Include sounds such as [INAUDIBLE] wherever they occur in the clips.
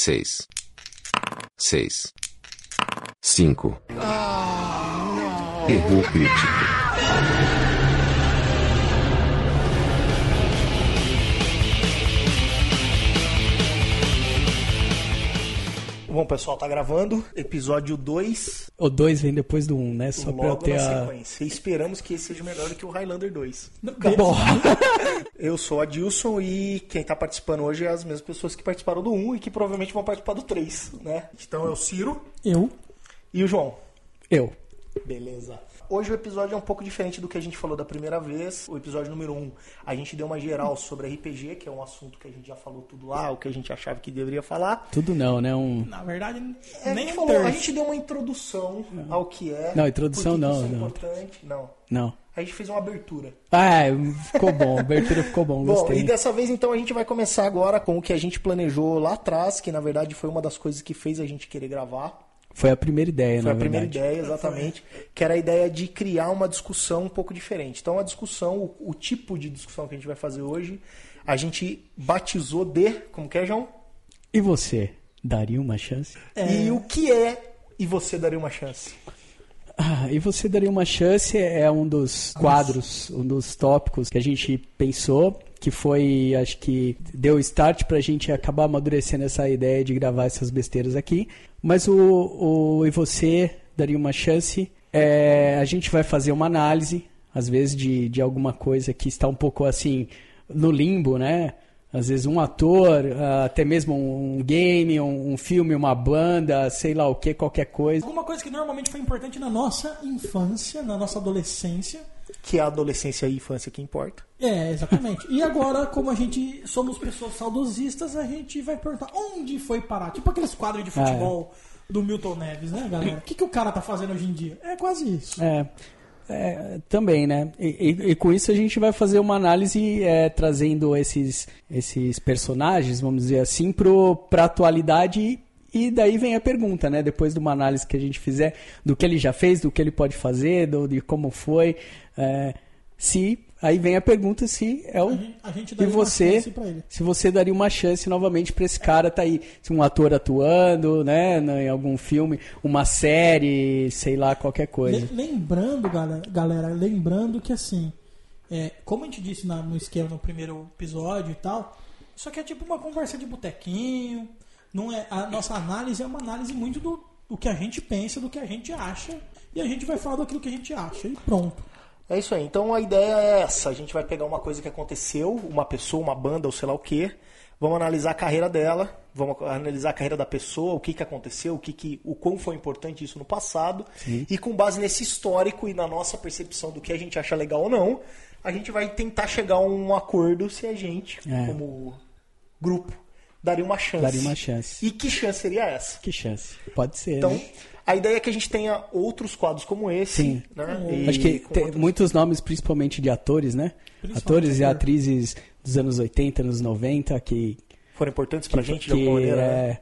seis, seis, cinco. Erro crítico. Bom, pessoal, tá gravando episódio 2, O 2 vem depois do 1, um, né? Só pra eu logo ter na a. sequência. E esperamos que esse seja melhor do que o Highlander 2. Bom, [LAUGHS] Eu sou o Adilson e quem tá participando hoje é as mesmas pessoas que participaram do 1 e que provavelmente vão participar do 3, né? Então é o Ciro eu. e o João. Eu. Beleza. Hoje o episódio é um pouco diferente do que a gente falou da primeira vez. O episódio número 1, a gente deu uma geral sobre RPG, que é um assunto que a gente já falou tudo lá, o que a gente achava que deveria falar. Tudo não, né? Um. Na verdade, É, nem um falou, a gente deu uma introdução ao que é. Não, introdução não, isso é não. importante. Não. Não. A gente fez uma abertura. Ah, ficou bom. A abertura ficou bom, Bom, gostei. e dessa vez então a gente vai começar agora com o que a gente planejou lá atrás, que na verdade foi uma das coisas que fez a gente querer gravar. Foi a primeira ideia, Foi na a primeira verdade. ideia, exatamente, que era a ideia de criar uma discussão um pouco diferente. Então a discussão, o, o tipo de discussão que a gente vai fazer hoje, a gente batizou de, como que é, João? E você? Daria uma chance? E o que é e você daria uma chance? Ah, e você daria uma chance é um dos quadros, um dos tópicos que a gente pensou, que foi, acho que deu start pra gente acabar amadurecendo essa ideia de gravar essas besteiras aqui. Mas o, o e você daria uma chance. É, a gente vai fazer uma análise, às vezes, de, de alguma coisa que está um pouco assim no limbo, né? Às vezes um ator, ah, até mesmo um game, um, um filme, uma banda, sei lá o que, qualquer coisa. Alguma coisa que normalmente foi importante na nossa infância, na nossa adolescência. Que é a adolescência e a infância que importa. É, exatamente. E agora, como a gente somos pessoas saudosistas, a gente vai perguntar onde foi parar. Tipo aqueles quadros de futebol do Milton Neves, né, galera? O que, que o cara tá fazendo hoje em dia? É quase isso. É, é, também, né? E, e- e com isso a gente vai fazer uma análise é, trazendo esses, esses personagens, vamos dizer assim, para a atualidade. E daí vem a pergunta, né? Depois de uma análise que a gente fizer do que ele já fez, do que ele pode fazer, do, de como foi. é, se aí vem a pergunta se é o A gente- a gente você se você daria uma chance novamente para esse cara tá aí se um ator atuando né em algum filme uma série sei lá qualquer coisa Le- Lembrando, galera, galera, lembrando que assim, é, como a gente disse na- no esquema no primeiro episódio e tal, isso aqui é tipo uma conversa de botequinho. Não é, a nossa análise é uma análise muito do, do que a gente pensa, do que a gente acha. E a gente vai falar daquilo que a gente acha. E pronto. É isso aí. Então a ideia é essa. A gente vai pegar uma coisa que aconteceu, uma pessoa, uma banda ou sei lá o quê. Vamos analisar a carreira dela, vamos analisar a carreira da pessoa, o que, que aconteceu, o que, que o quão foi importante isso no passado. E com base nesse histórico e na nossa percepção do que a gente acha legal ou não, a gente vai tentar chegar a um acordo se a gente, É. como grupo, daria uma chance. Daria uma chance. E que chance seria essa? Que chance. Pode ser. Então, né? a ideia é que a gente tenha outros quadros como esse. Sim. Né? E Acho que tem outros- muitos nomes, principalmente de atores, né? Atores e atrizes dos anos 80, anos 90, que. foram importantes pra gente de que alguma maneira. né? é,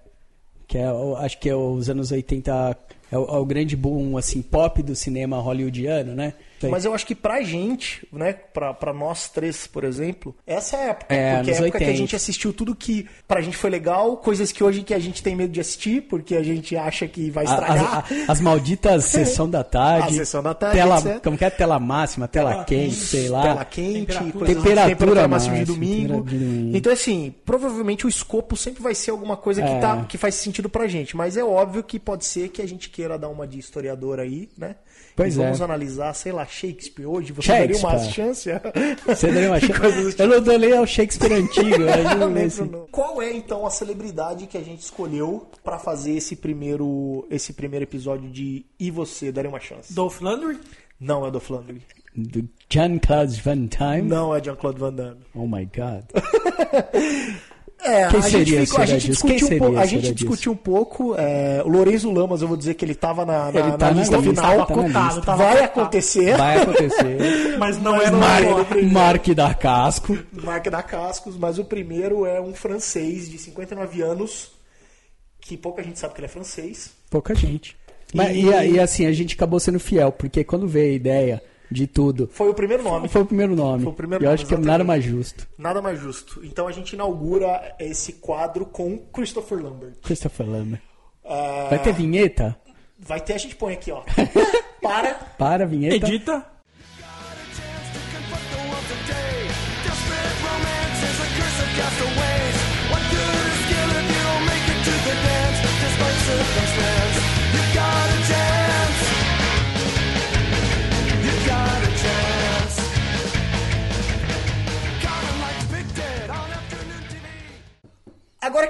que é, acho que é os anos 80 é o, é o grande boom assim pop do cinema hollywoodiano, né? Mas eu acho que pra gente, né, pra, pra nós três, por exemplo, essa é a época. É, porque é a época que a 80. gente assistiu tudo que pra gente foi legal, coisas que hoje que a gente tem medo de assistir, porque a gente acha que vai estragar. As, as malditas [LAUGHS] sessão da tarde. A sessão da tarde, Tela, etc. como que é? Tela máxima, tela, Tela quente, quente, sei lá. Tela quente, Temperatura. coisas Temperatura temperatura máxima de domingo. de domingo. Então, assim, provavelmente o escopo sempre vai ser alguma coisa que, É. tá, que faz sentido pra gente. Mas é óbvio que pode ser que a gente queira dar uma de historiador aí, né? Pois e vamos é. analisar, sei lá, Shakespeare hoje. Você daria uma Shakespeare. chance? Você daria uma [LAUGHS] chance? Do Eu não dou nem ao Shakespeare antigo. eu [LAUGHS] Não lembro, assim. não. Qual é então a celebridade que a gente escolheu pra fazer esse primeiro esse primeiro episódio de E você daria uma chance? Dolph Lundgren? Não é do Flandre. Do Jean-Claude Van Damme? Não é Jean-Claude Van Damme. Oh my God. [LAUGHS] É, Quem a seria, gente, ficou, a gente discutiu um pouco, a gente discutiu um pouco. é, o Lourenço Lamas, eu vou dizer que ele tava na, na, Ele tá na lista lista, final. tá na lista. Vai acontecer. Vai acontecer. [LAUGHS] Mas não Mas era não o era. Mark. Mark da Casco. Marca da Cascos, mas o primeiro é um francês de 59 anos, que pouca gente sabe que ele é francês. Pouca gente. Mas, E- e... e assim, a gente acabou sendo fiel, porque quando veio a ideia de tudo. Foi o primeiro nome. Foi o primeiro nome. Foi o primeiro Eu nome, acho que é exatamente. nada mais justo. Nada mais justo. Então a gente inaugura esse quadro com Christopher Lambert. Christopher Lambert. Ah, Vai ter vinheta? vai ter, a gente põe aqui, ó. [LAUGHS] Para. Para a vinheta. Edita.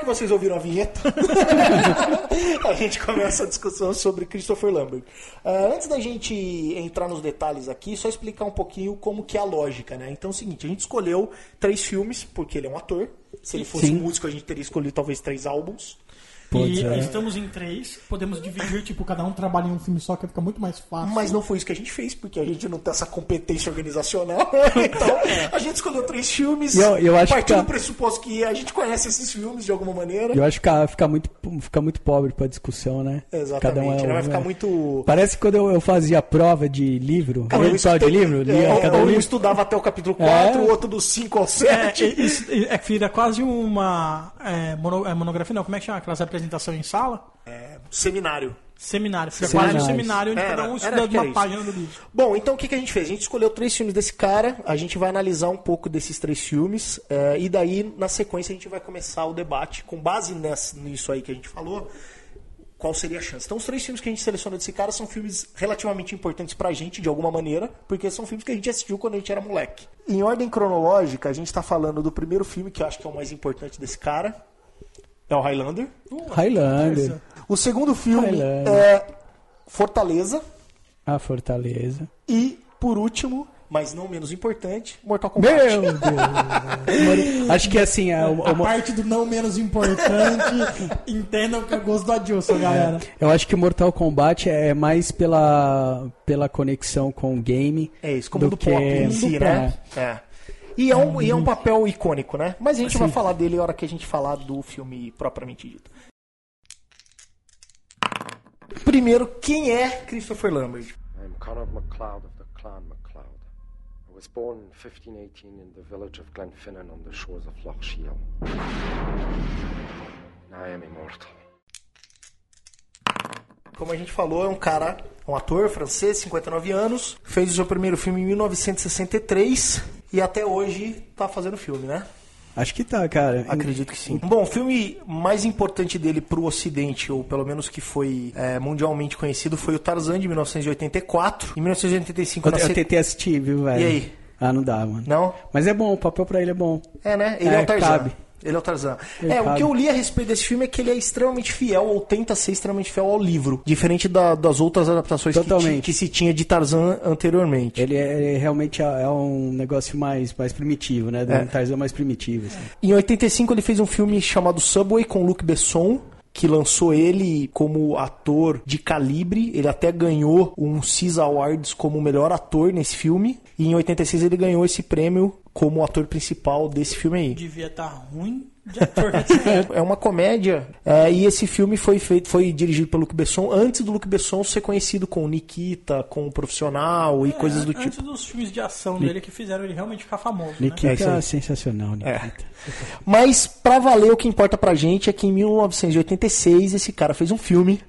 Vocês ouviram a vinheta, [LAUGHS] a gente começa a discussão sobre Christopher Lambert. Ah, antes da gente entrar nos detalhes aqui, só explicar um pouquinho como que é a lógica, né? Então é o seguinte, a gente escolheu três filmes, porque ele é um ator. Se ele fosse Sim. músico, a gente teria escolhido talvez três álbuns. Putz, e é. estamos em três. Podemos dividir, tipo, cada um trabalha em um filme só, que fica muito mais fácil. Mas não foi isso que a gente fez, porque a gente não tem essa competência organizacional. [LAUGHS] então, [LAUGHS] a gente escolheu três filmes, eu- eu acho partindo que- do pressuposto que a gente conhece esses filmes de alguma maneira. Eu acho que fica, muito, fica muito pobre pra discussão, né? Exatamente, né? vai um, ficar é. muito... Parece que quando eu, eu fazia prova de livro, Cara, eu edital de livro, lia é, cada um livro. estudava até o capítulo 4, É. o outro do 5 ao É, 7. isso- é, vira quase uma é, mono- é, monografia, não, como é que chama? Aquelas apresentações em sala? Seminário. Seminário. Seminário. quase um seminário onde Era, cada um era, estuda acho que era uma isso. página do livro. Bom, então o que, que a gente fez? A gente escolheu três filmes desse cara, a gente vai analisar um pouco desses três filmes, é, e daí, na sequência, a gente vai começar o debate com base nessa- nisso aí que a gente falou. Qual seria a chance? Então, os três filmes que a gente seleciona desse cara são filmes relativamente importantes pra gente, de alguma maneira, porque são filmes que a gente assistiu quando a gente era moleque. Em ordem cronológica, a gente tá falando do primeiro filme, que eu acho que é o mais importante desse cara, é o Highlander. Highlander, O segundo filme Highlander. é Fortaleza. a Fortaleza. E, por último, mas não menos importante, Mortal Kombat. Meu Deus! Acho que assim, a, A uma- parte do não menos importante, [LAUGHS] entendam que é gosto do Adilson, galera. eu acho que Mortal Kombat é mais pela, pela conexão com o game. É isso, como do, que pop em si, do né? É. E é, um, e é um papel icônico, né? Mas a gente Sim. vai falar dele na hora que a gente falar do filme propriamente dito. Primeiro, quem é Christopher Lambert? I'm Conrad MacLeod of the Clan MacLeod. I was born in 1518 in the village of Glenfinnan on the shores of Loch Shiel. I am immortal. Como a gente falou, é um cara, um ator francês, 59 anos, fez o seu primeiro filme em 1963 e até hoje tá fazendo filme, né? Acho que tá, cara. Acredito que sim. Bom, o filme mais importante dele pro ocidente, ou pelo menos que foi é, mundialmente conhecido, foi o Tarzan, de 1984. Em 1985, Eu, eu tentei assistir, viu, velho? E aí? Ah, não dá, mano. Não? Mas é bom, o papel pra ele é bom. É, né? Ele é, É, o Tarzan. cabe. Ele é o Tarzan. Ele é, o cabe. que eu li a respeito desse filme é que ele é extremamente fiel, ou tenta ser extremamente fiel ao livro. Diferente da- das outras adaptações que, que se tinha de Tarzan anteriormente. Ele, é, ele realmente é, é um negócio mais, mais primitivo, né? É. Um Tarzan mais primitivo. assim. Em 85 ele fez um filme chamado Subway com Luc Besson, que lançou ele como ator de calibre. Ele até ganhou um CIS Awards como melhor ator nesse filme. E em 86 ele ganhou esse prêmio como ator principal desse filme aí. Devia estar ruim de ator. [LAUGHS] É uma comédia é, e esse filme foi feito, foi dirigido pelo Luc Besson antes do Luc Besson ser conhecido com Nikita, com o Profissional e coisas do Antes tipo. dos filmes de ação dele que fizeram ele realmente ficar famoso, né? Nikita É isso aí. sensacional, Nikita. Mas pra valer o que importa pra gente é que em 1986 esse cara fez um filme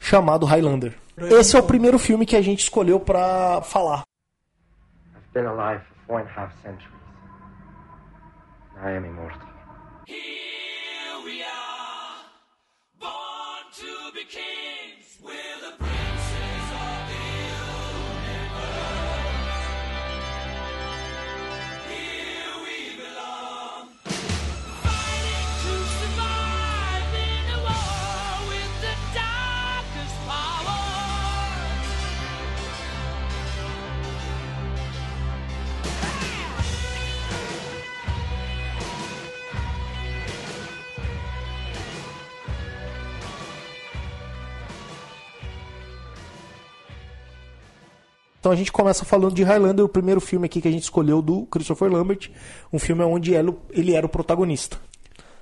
chamado Highlander. Esse é o primeiro filme que a gente escolheu pra falar. I've been alive for four and a half centuries. I am immortal. Here we are, born to be kings. Então a gente começa falando de Highlander, o primeiro filme aqui que a gente escolheu do Christopher Lambert, um filme onde ele era o protagonista.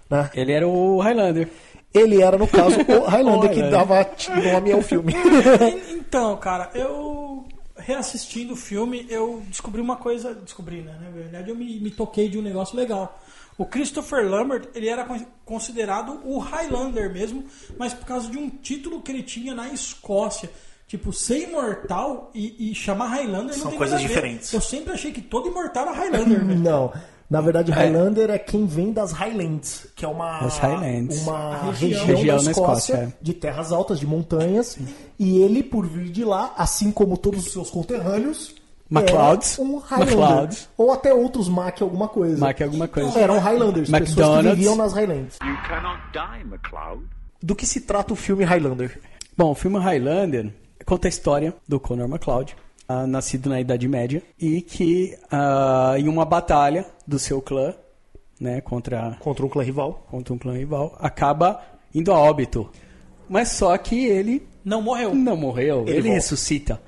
Né? Ele era o Highlander. Ele era, no caso, o [LAUGHS] Highlander, que dava nome ao filme. [LAUGHS] Então, cara, eu reassistindo o filme, eu descobri uma coisa. Descobri, né? Na verdade, eu me, me toquei de um negócio legal. O Christopher Lambert, ele era con- considerado o Highlander mesmo, mas por causa de um título que ele tinha na Escócia. Tipo, ser imortal e, e chamar Highlander São não tem coisas nada a ver. diferentes. Eu sempre achei que todo imortal era Highlander, [LAUGHS] velho. Não. Na verdade, Highlander é quem vem das Highlands, que é uma, uma Região. região, da na Escócia, Escócia, é. de terras altas, de montanhas. E ele, por vir de lá, assim como todos os seus conterrâneos, MacLeods. era um Highlander. MacLeods. Ou até outros Mac alguma coisa. Mac alguma coisa. Eram Highlanders, pessoas que McDonald's. viviam nas Highlands. You cannot die. Do que se trata o filme Highlander? Bom, o filme Highlander conta a história do Conor McLeod, ah, nascido na Idade Média, e que ah, em uma batalha do seu clã, né, contra, Contra um clã rival. contra um clã rival, acaba indo a óbito. Mas só que ele Não morreu. não morreu, Ele ele, volta. ressuscita.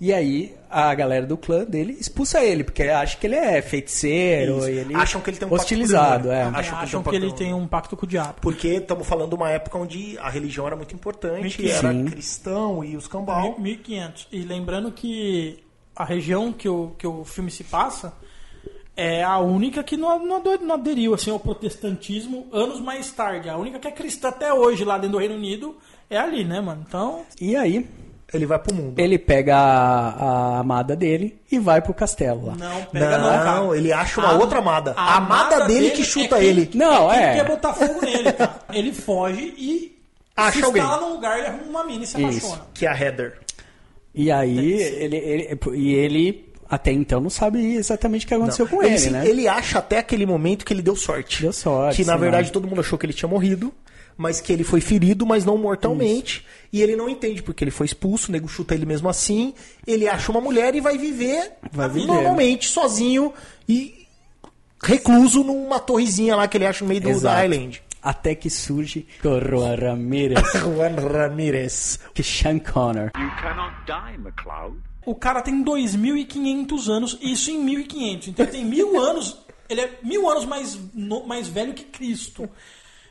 E aí a galera do clã dele expulsa ele, porque acha que ele é feiticeiro e ele Acham que ele tem um pacto hostilizado, com o é. Acham Acham, que que, tem um ele pacto- tem um pacto com o diabo. Porque estamos falando de uma época onde a religião era muito importante, Sim. era cristão e os cambal. 1500. E lembrando que a região que o, que o filme se passa é a única que não, não não aderiu assim, ao protestantismo anos mais tarde. A única que é cristã até hoje lá dentro do Reino Unido é ali, né, mano? Então, E aí Ele vai pro mundo. ele pega a, a amada dele e vai pro castelo lá. não pega não, cara. Não, ele acha uma A- outra amada. A amada dele que chuta é quem- ele. Não, é. é. Quem quer botar fogo nele, cara. Ele foge e Acha se alguém. instala num lugar, ele arruma uma mina e se Isso. apaixona. Que é a Heather. E aí ele, ele- e ele até então não sabe exatamente o que aconteceu Não. com ele, se- né? ele acha até aquele momento que ele deu sorte. Deu sorte, Que na verdade né? todo mundo achou que ele tinha morrido, mas que ele foi ferido, mas não mortalmente. E ele não entende porque ele foi expulso, o nego chuta ele mesmo assim. Ele acha uma mulher e vai viver, Vai viver. normalmente, sozinho e recluso numa torrezinha lá que ele acha no meio do, da Exato. Highland. Até que surge Coroa Ramirez, [LAUGHS] Juan Ramirez. que é Sean Connor. You cannot die, MacLeod. O cara tem 2.500 anos, isso em 1.500. Então ele tem mil anos, ele é mil anos mais, no- mais velho que Cristo.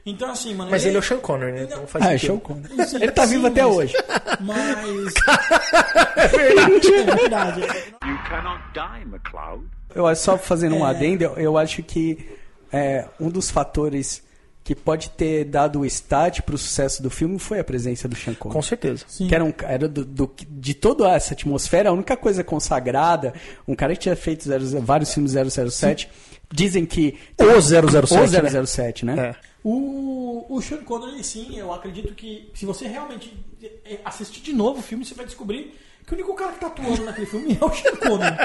Então assim, mano... Mas ele é o Sean Connery, né? Então faz Ah, é sentido. Sean Connor. Sim, Ele tá sim, vivo até mas- hoje. Mas... [LAUGHS] é verdade. É verdade. You cannot die, MacLeod. Eu acho só fazendo um É. adendo, eu- acho que é, um dos fatores que pode ter dado o start pro sucesso do filme foi a presença do Sean Connery. Com certeza. Sim. Que era, um, era do, do- de toda essa atmosfera, a única coisa consagrada, um cara que tinha feito 00 vários filmes 007, dizem que... O 007, O né? 007, né? É. O, o Sean Connery, sim, eu acredito que se você realmente eh, assistir de novo o filme, você vai descobrir que o único cara que tá atuando naquele filme é o Sean Connery.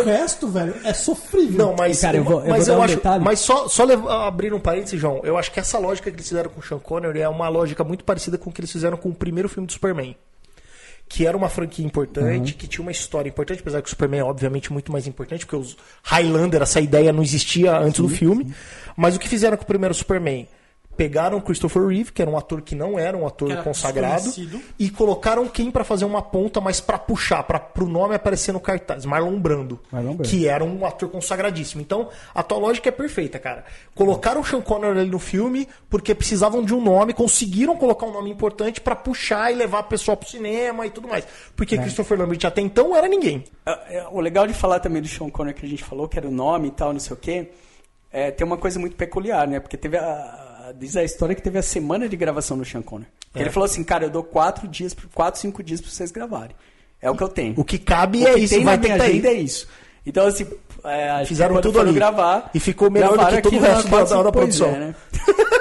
o resto, velho, é sofrível. Não, mas, Cara, eu vou- eu mas vou dar um acho, detalhe. mas só, só abrir um parênteses, João. Eu acho que essa lógica que eles fizeram com o Sean Connery é uma lógica muito parecida com o que eles fizeram com o primeiro filme do Superman. Que era uma franquia importante, Uhum. que tinha uma história importante, apesar que o Superman é obviamente muito mais importante, porque os Highlander, essa ideia não existia antes do filme. Mas o que fizeram com o primeiro Superman? Pegaram o Christopher Reeve, que era um ator que não era um ator era consagrado, e colocaram quem pra fazer uma ponta, mas pra puxar, para pro nome aparecer no cartaz, Marlon Brando, Marlon Brando. que era um ator consagradíssimo. Então, a tua lógica é perfeita, cara. Colocaram o Sean Connery ali no filme porque precisavam de um nome, conseguiram colocar um nome importante pra puxar e levar a pessoa pro cinema e tudo mais. É. Porque Christopher Lambert até então era ninguém. É, é, O legal de falar também do Sean Connery que a gente falou, que era o nome e tal, não sei o quê, é, tem uma coisa muito peculiar, né? Porque teve a. Diz a história que teve a semana de gravação do Sean Connery. É. Ele falou assim, cara, eu dou quatro dias, quatro, cinco dias pra vocês gravarem. É o que eu tenho. O que cabe O é que isso, tem vai ter aí. é isso. Então, assim, é, Fizeram tudo ali. gravar. E ficou melhor do que todo o resto da- da- da produção. é, né? [LAUGHS]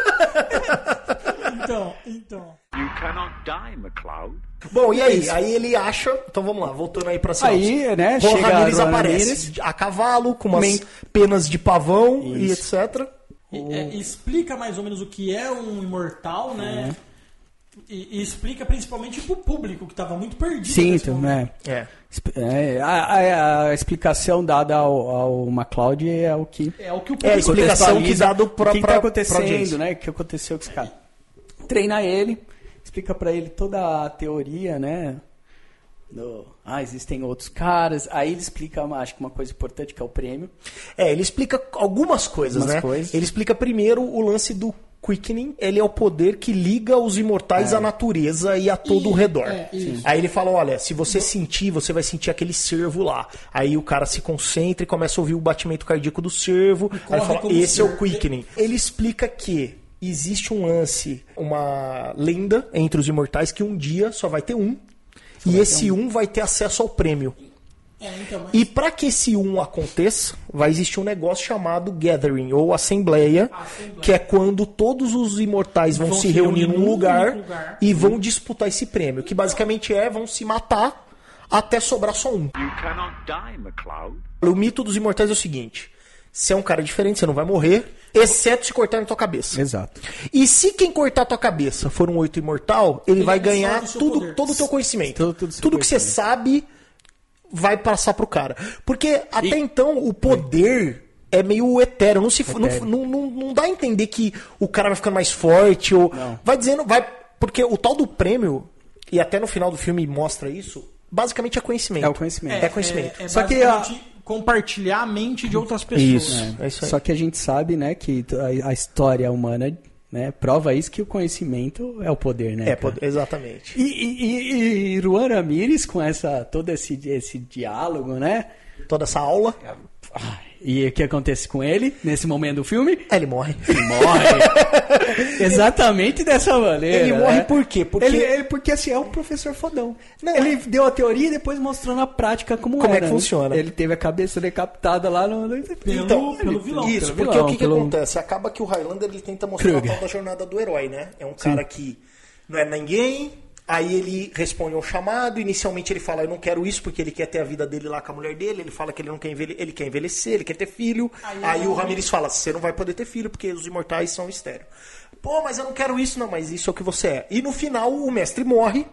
Então, então. You cannot die, MacLeod. Bom, e aí? Aí ele acha. Então vamos lá, voltando aí pra sinopse. Aí, né, chega Ramirez aparece Ramirez. a cavalo, com umas Men- penas de pavão e Isso. etc. E- é, explica mais ou menos o que é um imortal, né? É. E, e explica principalmente pro público que tava muito perdido. Sim, então, né? É. É, a, a- a explicação dada ao, ao MacLeod é o que É o que o É a público explicação que contextualiza dado pra, o que tá audiência. acontecendo, né? O que aconteceu com esse cara. Treina ele, explica pra ele toda a teoria, né? Do, ah, existem outros caras. Aí ele explica, acho que uma coisa importante que é o prêmio. É, ele explica algumas coisas, Algumas né? coisas. Ele explica primeiro o lance do quickening, ele é o poder que liga os imortais à natureza e a todo o redor. é. Aí ele fala, olha, se você sentir, você vai sentir aquele cervo lá. Aí o cara se concentra e começa a ouvir o batimento cardíaco do cervo. Aí ele fala, esse é o quickening. Ele explica que existe um lance, uma lenda entre os imortais que um dia só vai ter um. E esse um vai ter acesso ao prêmio. É, então, mas- E para que esse um aconteça, vai existir um negócio chamado Gathering, ou Assembleia, que é quando todos os imortais vão, se reunir num lugar, lugar. e vão disputar esse prêmio. Que basicamente é, vão se matar até sobrar só um. Die. O mito dos imortais é o seguinte: você é um cara diferente, você não vai morrer, exceto se cortar na tua cabeça. Exato. E se quem cortar tua cabeça for um oito imortal, ele, vai absorve ganhar tudo, poder. todo o teu conhecimento. Tudo- tudo tudo que você sabe vai passar pro cara. Porque até então o poder é meio etéreo. Não, se, não, Etéreo. não, não, não dá a entender que o cara vai ficando mais forte. Ou, vai dizendo. vai Porque o tal do prêmio, e até no final do filme mostra isso, basicamente é conhecimento. É o conhecimento. É, conhecimento. É, é Só que a- compartilhar a mente de outras pessoas. Isso. É isso aí. Só que a gente sabe, né, que a, a história humana né, prova isso que o conhecimento é o poder, né? É, poder- exatamente. E, e, e, e Ruan Ramires com essa todo esse, esse diálogo, né? Toda essa aula, Ai, E o que acontece com ele nesse momento do filme? é, ele morre. Morre. [LAUGHS] Exatamente dessa maneira. Ele morre né? por quê? Porque- Ele, ele- porque assim, é o professor fodão. Não, ele é- deu a teoria e depois mostrou na prática como, Como é era, que né? funciona. Ele teve a cabeça decapitada lá no. no- Pelo- pelo vilão. Isso, Pelo porque vilão, o que, que pelo- acontece? Acaba que o Highlander ele tenta mostrar a Kruger. tal da jornada do herói, né? É um cara que não é ninguém, aí ele responde a um chamado, inicialmente ele fala, eu não quero isso porque ele quer ter a vida dele lá com a mulher dele, ele fala que ele não quer envelhecer, ele quer envelhecer, ele quer ter filho, aí, o Ramirez fala, você não vai poder ter filho porque os imortais são estéreo. Pô, mas eu não quero isso não, mas isso é o que você é. E no final o mestre morre,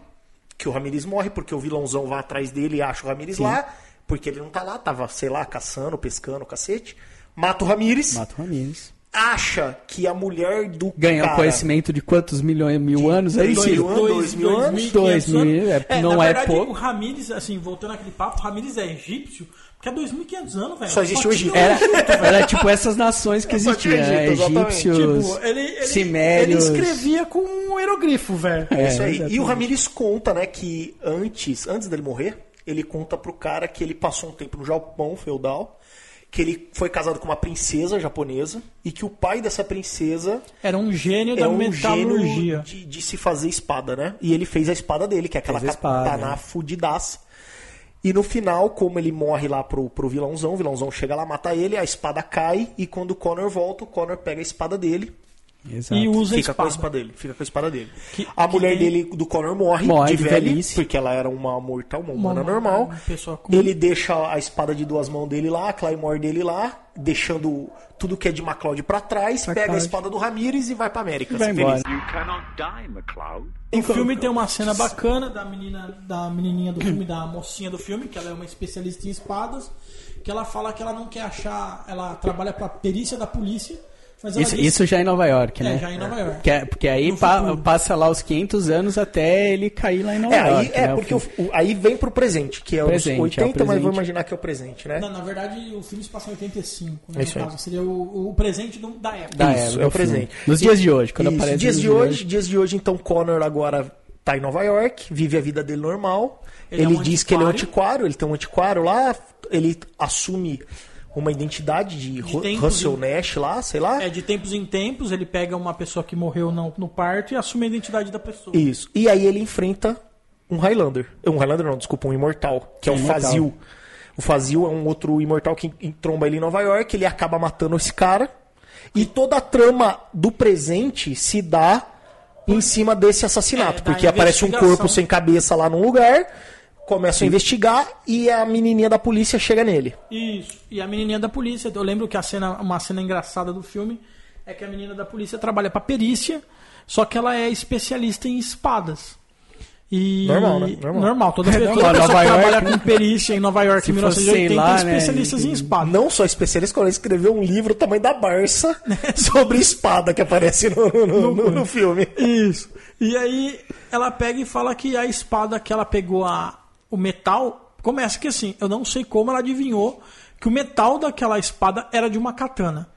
que o Ramirez morre porque o vilãozão vai atrás dele e acha o Ramirez lá, porque ele não tá lá, tava, sei lá, caçando, pescando, cacete. Mata o Ramirez Mata o Ramires. Acha que a mulher do Ganha cara, conhecimento de quantos milhões, mil anos três Ciro? mil anos, dois mil anos, 2.500 dois mil, é, É, não na é verdade, pouco. O Ramires, assim, voltando àquele papo, o Ramires é egípcio, porque é 2.500 anos, velho. Só existe o Egito. Era, era tipo essas nações que existiam, né? Egípcios, Tipo, ele, ele, ele escrevia com um hieroglifo, velho. É isso aí. exatamente. E o Ramirez conta, né, que antes, antes dele morrer, ele conta pro cara que ele passou um tempo no Japão feudal, que ele foi casado com uma princesa japonesa e que o pai dessa princesa Era um gênio é da um metalurgia. gênio de, de se fazer espada, né? E ele fez a espada dele, que é aquela katana né? fudidaça. E no final, como ele morre lá pro, pro vilãozão, o vilãozão chega lá, mata ele, a espada cai, e quando o Connor volta, o Connor pega a espada dele Exato. E usa fica a com a espada. espada dele. Fica com a espada dele. Que- a que mulher tem- dele, do Connor, morre, Morre de, de velhice, velhice. porque ela era uma mortal, uma humana Uma- normal. uma comum. Ele deixa a espada de duas mãos dele lá, a Claymore dele lá, deixando tudo que é de MacLeod pra trás, Pra pega a espada do Ramirez e vai pra América. E vai embora. die, McLeod. O filme tem uma cena bacana da menina, da menininha do filme, da mocinha do filme, que ela é uma especialista em espadas, que ela fala que ela não quer achar, ela trabalha pra perícia da polícia, Isso, diz- isso já é em Nova York, É, né? já em Nova York. Que é- porque aí pa- futuro. passa lá os 500 anos até ele cair lá em Nova É, aí, York. é né, o porque o- filme. o- aí vem pro presente, que é Presente, os é o 80, mas vou imaginar que é o presente, né? Não, na verdade, o filme se passa em 85, né, É isso aí. caso. Seria o, o presente do- da época. Da Isso, época, é o filme. presente. Nos dias de hoje, quando Isso, aparece dias nos de hoje, dias de hoje, então Connor agora tá em Nova York, vive a vida dele normal. Ele Ele, é um diz que ele é um antiquário. antiquário, ele tem um antiquário lá, ele assume uma identidade de, tempos Russell em- Nash lá, sei lá. É, de tempos em tempos, ele pega uma pessoa que morreu no, no parto e assume a identidade da pessoa. Isso. E aí ele enfrenta um Highlander. Um Highlander não, desculpa, um imortal, que é o Imortal. Fazil. O Fazil é um outro imortal que entromba ele em Nova York, ele acaba matando esse cara. E toda a trama do presente se dá em cima desse assassinato, É, porque aparece um corpo sem cabeça lá num lugar, começam a investigar e a menininha da polícia chega nele. Isso. E a menininha da polícia, eu lembro que a cena, uma cena engraçada do filme é que a menina da polícia trabalha pra perícia, só que ela é especialista em espadas. E Normal, né? Normal. Toda, É toda normal, pessoa Nova que York, trabalha né? com perícia em Nova York Se em fosse, 1980 sei lá, tem né, especialistas em espadas. Não só especialista, quando ele escreveu um livro tamanho da Barça [LAUGHS] [LAUGHS] sobre espada que aparece no, no- no- no filme. Isso. E aí ela pega e fala que a espada que ela pegou a, o metal. Começa que assim, eu não sei como ela adivinhou que o metal daquela espada era de uma katana.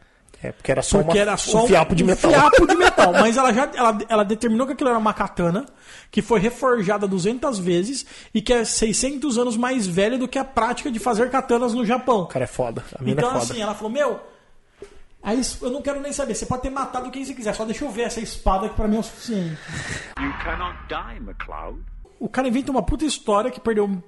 É, porque era só, Porque uma- era só um fiapo de um metal. fiapo de metal. [LAUGHS] Mas ela já ela, ela determinou que aquilo era uma katana, que foi reforjada 200 vezes e que é 600 anos mais velha do que a prática de fazer katanas no Japão. O cara é foda. A mina Então, é foda. assim, ela falou: Meu, aí eu não quero nem saber. Você pode ter matado quem você quiser, só deixa eu ver essa espada que pra mim é o suficiente. You cannot die, MacLeod. O cara inventa uma puta história que perdeu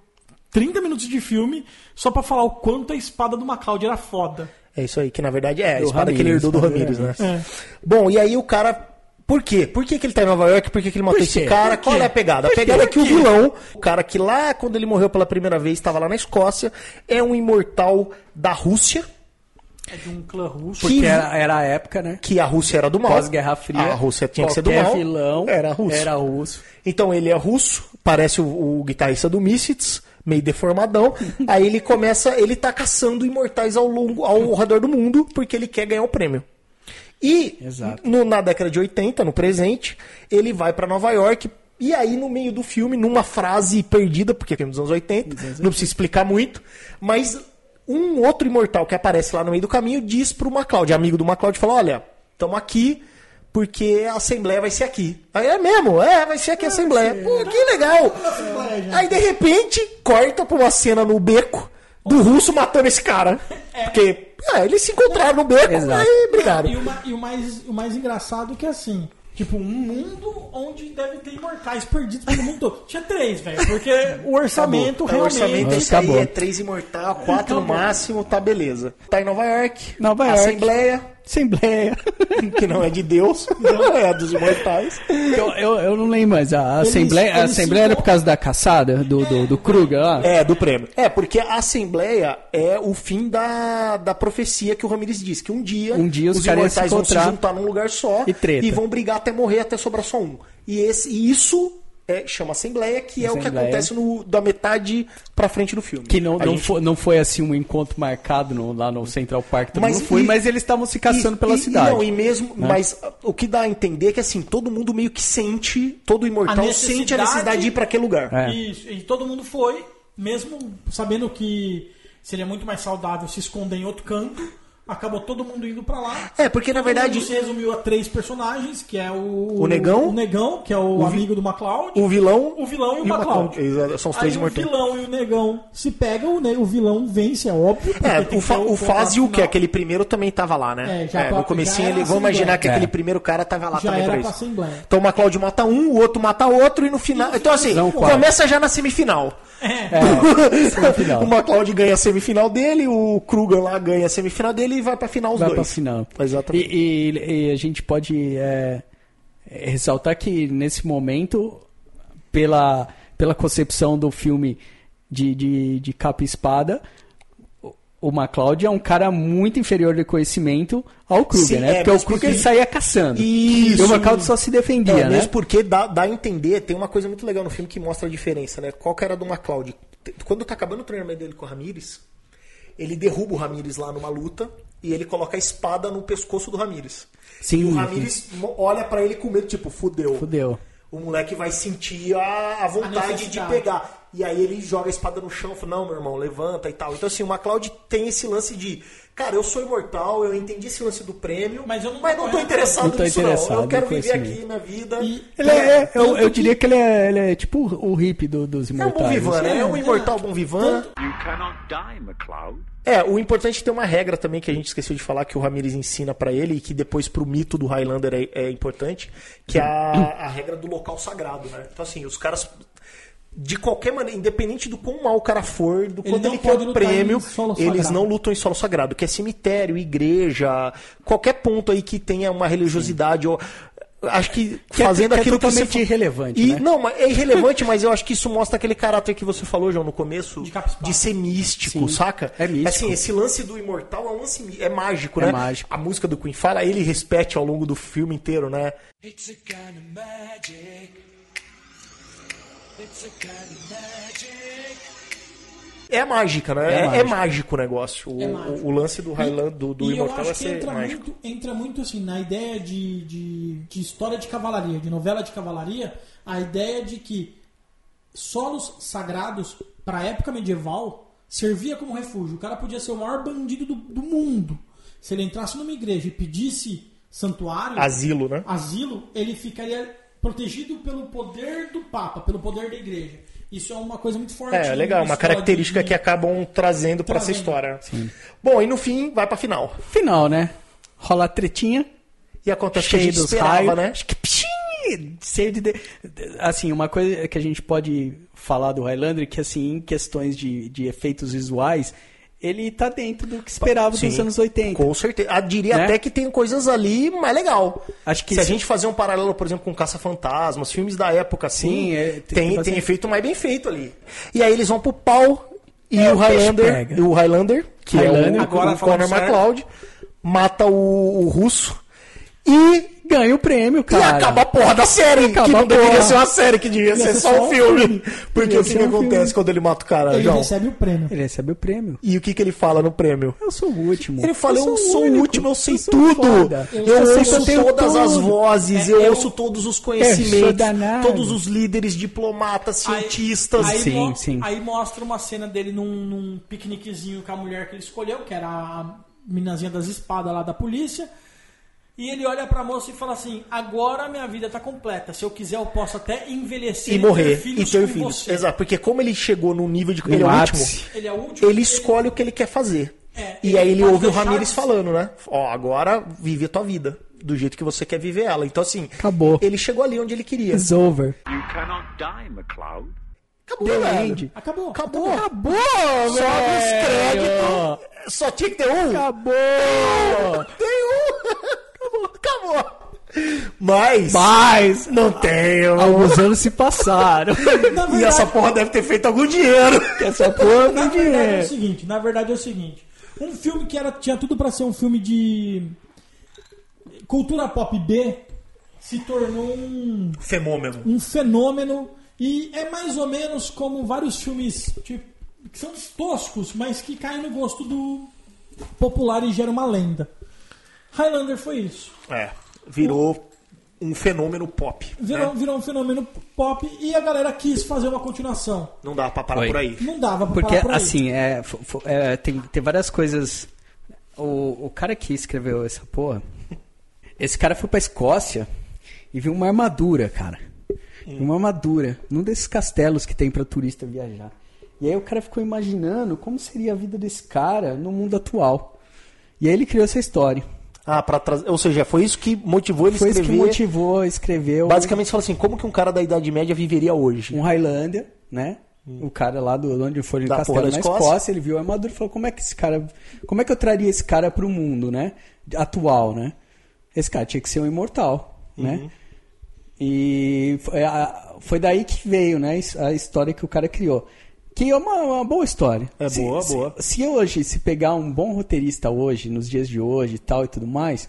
30 minutos de filme só pra falar o quanto a espada do MacLeod era foda. É isso aí, que na verdade é a Do espada que ele herdou do Ramírez, né? obviamente. É. Bom, e aí o cara. Por quê? Por que, que ele tá em Nova York? Por que, que ele matou esse cara? Qual é a pegada? A pegada é que o vilão, o cara que lá, quando ele morreu pela primeira vez, estava lá na Escócia, é um imortal da Rússia, É de um clã russo. Porque que- era, era a época, né? que a Rússia era do mal. Pós-Guerra Fria. A Rússia tinha que ser do mal. vilão Era russo. Era russo. Então ele é russo, parece o, o guitarrista do Misfits, meio deformadão. [LAUGHS] aí ele começa, ele tá caçando imortais ao longo, ao redor do mundo, porque ele quer ganhar o prêmio. E no- na década de 80, no presente, ele vai pra Nova York. E aí, no meio do filme, numa frase perdida, porque é filme dos anos 80, não precisa explicar muito, mas um outro imortal que aparece lá no meio do caminho diz pro MacLeod, amigo do MacLeod, fala: Olha, estamos aqui porque a Assembleia vai ser aqui. Aí é mesmo, é, vai ser aqui a Assembleia. Pô, que legal! Aí de repente, corta pra uma cena no beco do russo matando esse cara. Porque é, eles se encontraram no beco Exato. e brigaram. E, o ma- e o, mais, o mais engraçado é que assim, tipo, um mundo onde deve ter imortais perdidos pelo mundo todo. Tinha três, velho. Porque [LAUGHS] o orçamento É, o realmente. orçamento é isso Acabou. aí, é três imortal, quatro no Acabou. máximo, tá beleza. Tá em Nova York, Nova York. Assembleia, Assembleia. [LAUGHS] que não é de Deus, não é a dos imortais. eu, eu, eu não lembro, mas a Eles- Assembleia, a eles Assembleia se era por causa da caçada do, do, do Kruger lá? É, do prêmio. É, porque a Assembleia é o fim da, da profecia que o Ramirez disse, que um dia, Um dia os os iam se imortais vão se juntar num lugar só e treta. vão brigar até morrer, até sobrar só um. E, esse, e isso é, chama Assembleia, que é o que Assembleia. acontece no, da metade pra frente do filme. Que não, A não, gente- foi, não foi assim um encontro marcado no- lá no Central Park, todo Mas mundo foi, e- mas eles estavam se caçando E- pela e- cidade. Não, e mesmo, mas uh, o que dá a entender é que assim, todo mundo meio que sente, todo imortal A sente a necessidade- de ir pra aquele lugar. É. Isso, e todo mundo foi, mesmo sabendo que seria muito mais saudável se esconder em outro canto. Acabou todo mundo indo pra lá. É, porque na verdade mundo se resumiu a três personagens, que é o... O Negão. O Negão, que é o, vi- amigo do MacLeod. o vilão, O vilão e o e o MacLeod. São os três Aí imortais. o vilão e o negão se pegam, o, ne- o vilão vence, é óbvio. É, o, fa o Fazio, que é aquele primeiro, também tava lá, né? É, já É, pra- no comecinho já ele, vamos imaginar que aquele É. primeiro cara tava lá Já também era pra pra isso. Assembleia. Então o MacLeod mata um, o outro mata outro e no final. Então assim, começa já na semifinal. É, [LAUGHS] semifinal. o MacLeod ganha a semifinal dele, o Kruger lá ganha a semifinal dele e vai pra final os vai dois. pra final. Exatamente. E, e- e a gente pode é, ressaltar que nesse momento, pela, pela concepção do filme de, de, de capa e espada, o- MacLeod é um cara muito inferior de conhecimento ao Kruger, Sim, né? é, porque o Kruger porque- saía caçando. Isso. E o MacLeod só se defendia, É, né? mesmo porque dá, dá a entender, tem uma coisa muito legal no filme que mostra a diferença, né? Qual que era do MacLeod? Quando tá acabando o treinamento dele com o Ramires, ele derruba o Ramires lá numa luta e ele coloca a espada no pescoço do Ramires. Sim. E o Ramires olha pra ele com medo, tipo, fudeu. Fudeu. O moleque vai sentir a, a vontade de necessidade. pegar. E aí ele joga a espada no chão e fala, não, meu irmão, levanta e tal. Então assim, o MacLeod tem esse lance de, cara, eu sou imortal, eu entendi esse lance do prêmio, Mas eu não mas tô não tô interessado Não tô nisso não. interessado Eu quero viver aqui minha vida. E- Ele é, é- eu, eu diria que ele é, ele é tipo o hippie do- dos É um imortais. bom vivan, né? É um imortal bom vivan. You cannot die, MacLeod. É, o importante é ter uma regra também que a gente esqueceu de falar que o Ramirez ensina pra ele e que depois pro mito do Highlander é, é importante, que é a, a regra do local sagrado, né? Então assim, os caras de qualquer maneira, independente do quão mal o cara for, do Ele quanto ele quer o prêmio, eles sagrado. não lutam em solo sagrado, que é cemitério, igreja, qualquer ponto aí que tenha uma religiosidade ou acho que, Que é- fazendo que é aquilo que totalmente você irrelevante, E né? não, mas é irrelevante, mas eu acho que isso mostra aquele caráter que você falou, João, no começo, De de ser místico, Sim, saca? é místico. Assim, esse lance do imortal é um lance é mágico, É né? mágico. A música do Queen fala, ele repete ao longo do filme inteiro, né? It's a kind of magic. It's a kind of magic. É mágica, né? É É, é mágico. mágico o negócio. O, É mágico. o- o lance do Highland, do, do e eu imortal acho é que ser entra mágico. muito, entra muito assim na ideia de, de, de história de cavalaria, de novela de cavalaria, a ideia de que solos sagrados para a época medieval servia como refúgio. O cara podia ser o maior bandido do, do mundo. se ele entrasse numa igreja e pedisse santuário, Asilo, né? asilo, ele ficaria protegido pelo poder do Papa, pelo poder da igreja. Isso é uma coisa muito forte. É, na legal, uma característica de- que acabam trazendo pra essa história. Bom, e no fim vai pra final. Final, né? Rola a tretinha, E acontece o que a cheio gente dos esperava, raios. né? Acho que pshim, cheio de, de- Assim, uma coisa que a gente pode falar do Highlander, que assim, em questões de, de efeitos visuais, ele tá dentro do que esperava dos Sim, anos 80. Com certeza. Ah, diria Né? até que tem coisas ali mais legal. Acho que Se a gente fazer um paralelo, por exemplo, com Caça-Fantasmas, filmes da época assim, Sim, é, tem- tem, tem efeito mais bem feito ali. E aí eles vão pro pau e É, o o Highlander, pega. o Highlander, que Highlander, é o, agora o Conor sério. McLeod, mata o, o russo e Ganha o prêmio, E cara. acaba a porra da série, Acaba que não deveria porra. ser uma série, que devia ser ser só um filme. filme. Porque Devia o que, que um acontece filme. quando ele mata o cara, Ele João? recebe o prêmio. Ele recebe o prêmio. E o que, que ele fala no prêmio? Eu sou o último. Ele fala, eu, sou o último, eu sei sou tudo. Eu, eu ouço tenho todas as tudo. vozes, É, eu eu- ouço todos os Eu conhecimentos, danado. todos os líderes, diplomatas, cientistas. Aí, Sim, mo- sim. aí mostra uma cena dele num, num piqueniquezinho com a mulher que ele escolheu, que era a minazinha das espadas lá da polícia. E ele olha pra moça e fala assim: Agora minha vida tá completa. Se eu quiser, eu posso até envelhecer e morrer, ter filhos e ter filhos. você." Exato, porque como ele chegou no nível de... No ele é último. Ele é o último. Ele escolhe o que ele quer fazer. É, e ele aí ele ouve o Ramirez falando, né? Ó, agora vive a tua vida. Do jeito que você quer viver ela. Então, assim, Acabou. ele chegou ali onde ele queria. It's over. You cannot die, McLeod. Acabou, velho. Acabou. Acabou. Acabou, Sobe os velho. créditos. Só tinha que ter um. Acabou. Tem um. [LAUGHS] Acabou. Mas. Mas Não tenho. alguns anos se passaram. [LAUGHS] E essa porra deve ter feito algum dinheiro. [LAUGHS] Essa porra Na não verdade é o dinheiro. seguinte, na verdade é o seguinte. Um filme que era, tinha tudo pra ser um filme de cultura pop B se tornou um, Fenômeno. um fenômeno e é mais ou menos como vários filmes tipo, que são toscos, mas que caem no gosto do popular e geram uma lenda. Highlander foi isso. É. Virou um fenômeno pop. Virou, né? virou um fenômeno pop e a galera quis fazer uma continuação. Não dá pra parar Oi. por aí. Não dava pra Porque, parar por aí. assim, é, é, tem, tem várias coisas. O, o cara que escreveu essa porra, esse cara foi pra Escócia e viu uma armadura, cara. Uma armadura, num desses castelos que tem pra turista viajar. E aí o cara ficou imaginando como seria a vida desse cara no mundo atual. E aí ele criou essa história. Ah, para trazer. Ou seja, foi isso que motivou ele a Foi isso escrever. que motivou a escrever o- Basicamente, você fala assim: como que um cara da Idade Média viveria hoje? um Highlander, né? O cara lá do onde foi Da castelo na Escócia. Escócia. ele viu a armadura e falou: "Como é que esse cara, como é que eu traria esse cara pro mundo, né? Atual, né? Esse cara tinha que ser um imortal, Uhum. né? E foi, a- foi daí que veio, né, a história que o cara criou. Que é uma, uma boa história. É Se- boa, se, boa. Se hoje, se pegar um bom roteirista hoje, nos dias de hoje e tal e tudo mais,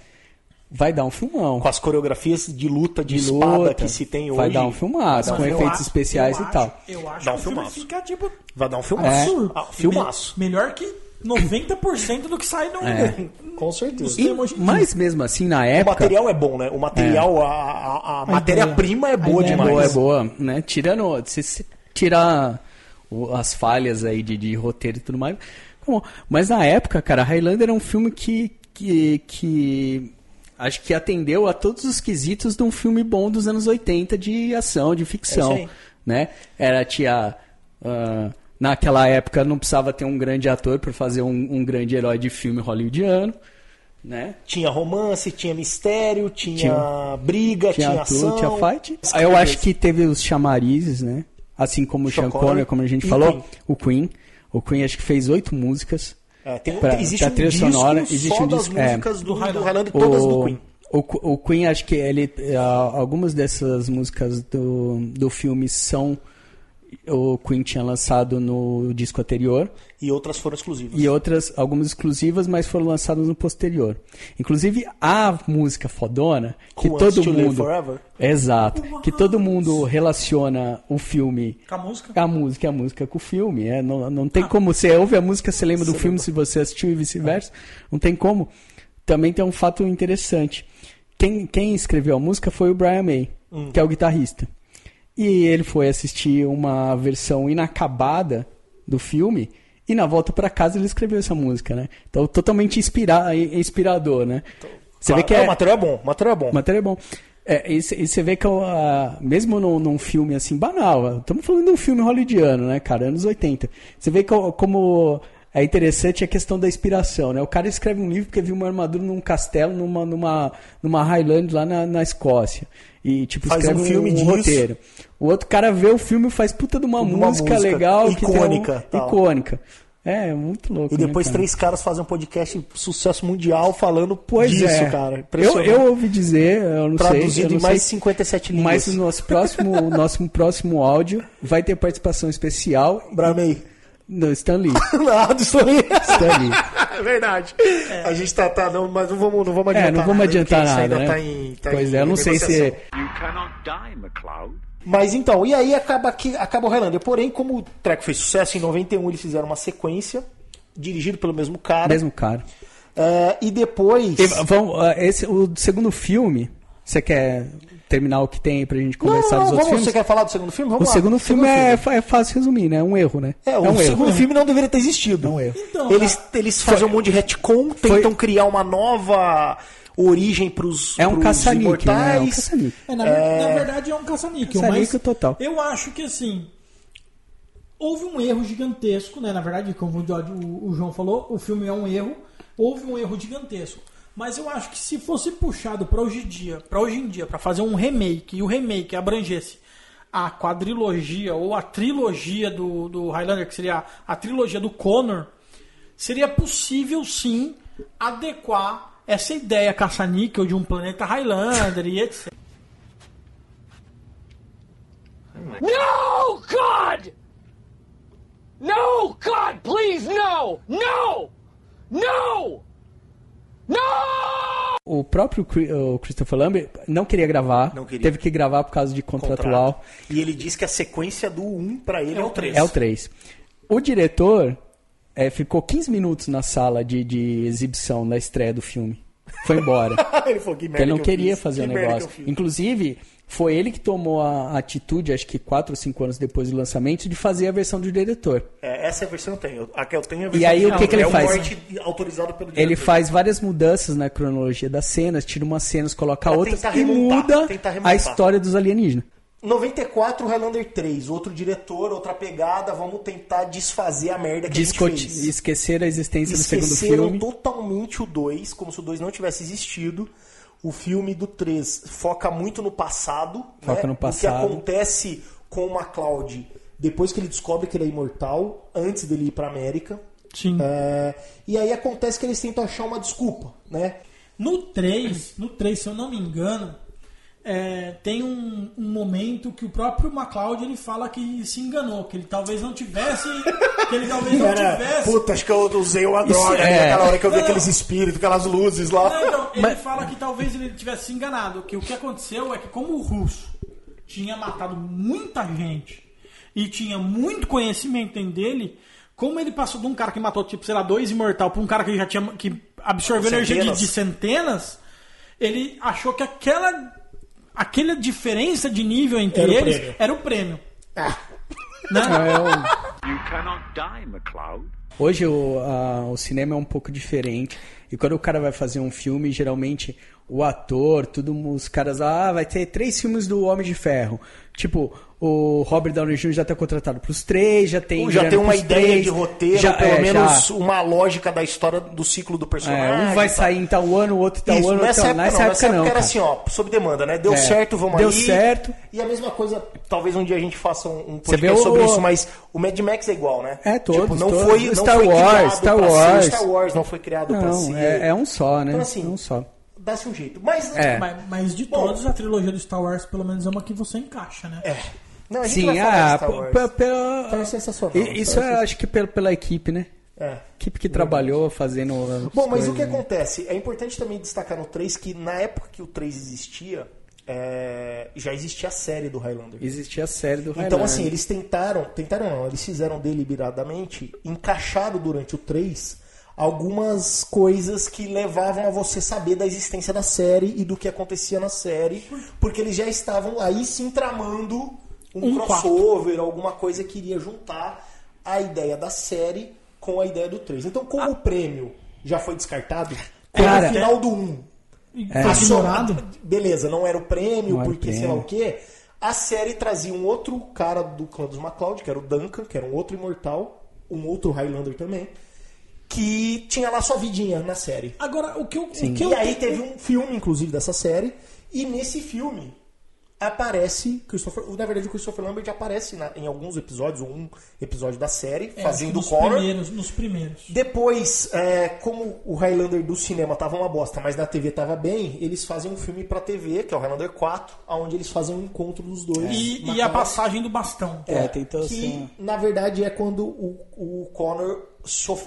vai dar um filmão. Com as coreografias de luta, de, De espada luta, que se tem hoje. vai dar um filmaço, com um efeitos filmaço. especiais e tal. acho- Eu acho Dá um que o filme filmaço. fica tipo Vai dar um filmaço. absurdo. Ah, filmaço. Me- melhor que 90% do que sai no. É. [LAUGHS] Com certeza. E- mas mesmo assim, na O época. material é bom, né? O material, a, a- a matéria-prima é boa ideia É demais. boa, é boa, né? Tirando. Se, se tirar o- as falhas aí de, de roteiro e tudo mais. Mas na época, cara, Highlander é um filme que. que, que acho que atendeu a todos os quesitos de um filme bom dos anos 80 de ação, de ficção. É né? Era, tinha. ah, naquela época não precisava ter um grande ator para fazer um, um grande herói de filme hollywoodiano. Né? Tinha romance, tinha mistério, tinha, Tinha- briga, tinha, tinha ação. tinha fight. Aí eu acho que teve os chamarizes, né? Assim como o Sean Connery Connery, como a gente e falou, Queen. o Queen. O Queen acho que fez oito músicas. É, tem, Pra- existe pra um trilha disco sonora, existe só um das disco- é. músicas do, do Highlander, todas do Queen. O, o Queen, acho que ele, algumas dessas músicas do, do filme são. O Queen tinha lançado no disco anterior. E outras foram exclusivas. E outras, algumas exclusivas, mas foram lançadas no posterior. Inclusive, a música fodona, que Who todo mundo. Forever? Exato. Que todo mundo relaciona o filme. Com a música? A música, a música com o filme. É, não, não tem como. Você ouve a música, você lembra do filme se você assistiu e vice-versa. Não tem como. Também tem um fato interessante. Quem, quem escreveu a música foi o Brian May, que é o guitarrista. E ele foi assistir uma versão inacabada do filme E na volta pra casa ele escreveu essa música, né? Então totalmente inspira inspirador, né? Você vê que é O material é bom, o material é bom. o material é bom. É, e você vê que ah, mesmo num, num filme assim banal, estamos falando de um filme hollywoodiano, né, cara, anos 80. Você vê co- como é interessante a questão da inspiração, né? O cara escreve um livro porque viu uma armadura num castelo, numa, numa, numa Highland lá na, na Escócia. E, tipo, Faz escreve um filme disso. roteiro. O outro cara vê o filme e faz puta de uma, uma música, música legal. que tem um- icônica, icônica. É, muito louco. E depois né, cara? três caras fazem um podcast sucesso mundial falando Pois disso, é. cara. Eu, eu ouvi dizer, eu não sei. Traduzido eu não em mais de sei, 57 línguas. Mas no nosso próximo, o nosso próximo áudio vai ter participação especial Bramei. [LAUGHS] do Stan Lee. Nada, isso aí. Stan Lee. [LAUGHS] É verdade. A gente tá, tá não, mas não vamos, não vamos É, adiantar não vamos nada, adiantar nada, ainda né? Tá em, tá pois em é, eu não sei se... You cannot die, McLeod. Mas então, e aí acaba, que, acaba o Highlander. Porém, como o treco fez sucesso, em 91 eles fizeram uma sequência, dirigido pelo mesmo cara. Mesmo cara. É, e depois... E, vamos, ah, esse, o segundo filme, você quer terminar o que tem aí pra gente conversar não, dos outros vamos, filmes? você quer falar do segundo filme? O Vamos lá. segundo filme é, fa- é fácil resumir, né? É um erro, né? É, o um erro. segundo filme não deveria ter existido. É um erro. Então, eles eles fazem um monte de retcon, tentam foi- criar uma nova origem pros, É um pros caça-níquel, né? É um imortais. caça-níquel. É, na, ver- na verdade é um caça-níquel, mas Caça-níquel total. eu acho que assim houve um erro gigantesco, né? Na verdade, como o, o- o João falou, o filme é um erro, houve um erro gigantesco. Mas eu acho que se fosse puxado para hoje em dia, para hoje em dia, para fazer um remake e o remake abrangesse a quadrilogia ou a trilogia do, do Highlander, que seria a trilogia do Connor, seria possível sim adequar essa ideia caça-níquel de um planeta Highlander e etc. No, God! No, God, please, no! No! No! No! O próprio o Christopher Lambert não queria gravar, Não queria. teve que gravar por causa de contratual. Contrato. E ele diz que a sequência do 1 pra ele é, o 3. É o 3. O diretor é, ficou 15 minutos na sala de, de exibição da estreia do filme. Foi embora. [LAUGHS] ele falou que merda Porque ele não que eu queria fiz. fazer o merda negócio. que. Inclusive, foi ele que tomou a a atitude, acho que 4 ou 5 anos depois do lançamento, de fazer a versão do diretor. É, essa é a versão que eu tenho. A que eu tenho é a E versão aí, o que que ele é faz? autorizado pelo Ele diretor. faz várias mudanças na cronologia das cenas, tira umas cenas, coloca Pra outras e muda a história dos alienígenas. 94, Highlander 3. Outro diretor, outra pegada. Vamos tentar desfazer a merda que a Discoti- gente fez. esquecer a existência do segundo Esqueceram filme. totalmente o 2, como se o 2 não tivesse existido. O filme do 3 foca muito no passado. Foca né? no O que passado. acontece com o MacLeod depois que ele descobre que ele é imortal, antes dele ir pra América. Sim. É, e aí acontece que eles tentam achar uma desculpa, né? No 3, no 3, se eu não me engano, é, tem um, um momento que o próprio MacLeod ele fala que se enganou, que ele talvez não tivesse. que ele talvez não Era, tivesse. puta, acho que eu usei uma droga é. ali, aquela hora que eu vi Não. aqueles espíritos, aquelas luzes lá. Não, então, ele Mas- fala que talvez ele tivesse se enganado. Que o que aconteceu é que, como o russo tinha matado muita gente e tinha muito conhecimento dentro dele, como ele passou de um cara que matou, tipo, sei lá, dois imortal para um cara que já tinha que absorveu energia de, de centenas, ele achou que aquela aquela diferença de nível entre Era eles prêmio. era o prêmio. Ah, Né? É, o- You cannot die, McLeod. Hoje o, a- o cinema é um pouco diferente. E quando o cara vai fazer um filme, geralmente o ator, tudo, os caras, ah, vai ter três filmes do Homem de Ferro. Tipo, o Robert Downey Jr. já tá contratado pros três, já tem. já tem uma ideia três, de roteiro, já- pelo é, menos já- uma lógica da história do ciclo do personagem. é, um vai tal. sair em tal ano, o outro em tal Isso, ano, nessa então, época, nessa não, época nessa época não. era cara. assim, ó, sob demanda, né? Deu É, certo, vamos deu aí. certo. E a mesma coisa, talvez um dia a gente faça um, um Você vê podcast o- sobre isso, mas o Mad Max é igual, né? É, todos, Tipo, não todos. foi, não Star foi Wars, Star pra Wars. ser Star Wars, não foi criado pra Não, ser. é, é um só, né? Então, assim, é um só. Dá-se um jeito. Mas, É. Mas, mas de Bom. todos, a trilogia do Star Wars, pelo menos, é uma que você encaixa, né? É. Não, a gente Sim, vai falar de ah, Star Wars. p- pela. Wars é sensacional. E- Isso é, acho que pela, pela equipe, né? É. Equipe que trabalhou fazendo. Bom, mas o coisas, que né? acontece? É importante também destacar no 3 que na época que o 3 existia, é, já existia a série do Highlander. Existia a série do Então, Highlander. assim, eles tentaram, tentaram não, eles fizeram deliberadamente, encaixaram durante o 3 algumas coisas que levavam a você saber da existência da série e do que acontecia na série, porque eles já estavam aí se entramando um, Um crossover, alguma coisa que iria juntar a ideia da série com a ideia do 3. Então, como o prêmio já foi descartado, como Cara, o final do 1 E É. foi passou- ignorado. Beleza, não era o prêmio, Não porque sei lá prêmio. o quê. A série trazia um outro cara do clã dos MacLeod, que era o Duncan, que era um outro imortal, um outro Highlander também, que tinha lá sua vidinha na série. Agora, o que eu. O que eu E aí teve um filme, inclusive, dessa série, e nesse filme aparece Christopher. Na verdade, o Christopher Lambert aparece na- em alguns episódios, ou um episódio da série, é, fazendo o nos Connor. primeiros, nos primeiros. Depois, é, como o Highlander do cinema tava uma bosta, mas na TV tava bem, eles fazem um filme pra TV, que é o Highlander 4, onde eles fazem um encontro dos dois. E, na e a passagem do bastão. É, tentou que ser- na verdade é quando o, o Connor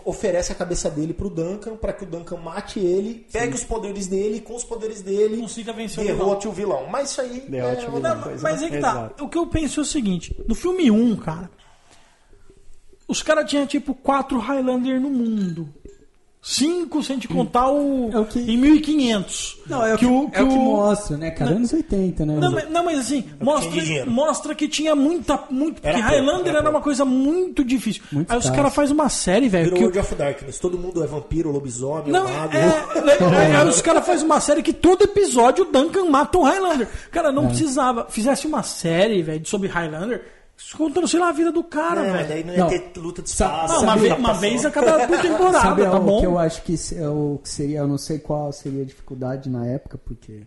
oferece a cabeça dele pro Duncan pra que o Duncan mate ele, pegue os poderes dele e com os poderes dele Consiga vencer o vilão. derrote o vilão. Mas isso aí Derrote é o vilão. coisa. Mas né? é que tá. Exato. O que eu penso é o seguinte: no filme 1, cara, os caras tinham tipo quatro Highlander no mundo. Cinco, sem te contar o. É o que- Em 1500. Não, é o que, o- é o que mostra, né, cara? Não. Anos 80, né? Não, mas, não, mas assim, tinha mostra, dinheiro. mostra que tinha muita. Muito, Era porque pouco, Highlander era era, uma coisa muito difícil. Muito Aí os caras fazem uma série, velho. Virou que- World of Darkness. Todo mundo é vampiro, lobisomem, Não, mago. é, [LAUGHS] é, aí os caras fazem uma série que todo episódio o Duncan mata um Highlander. Cara, É. não precisava. Fizesse uma série, velho, sobre Highlander, contando, sei lá, a vida do cara, É, velho. daí não ia Não. ter luta de espada. Não, uma, sabe- vez, uma vez a cada por [LAUGHS] temporada, Sabe tá o bom? que eu acho que é o que seria, eu não sei qual seria a dificuldade na época, porque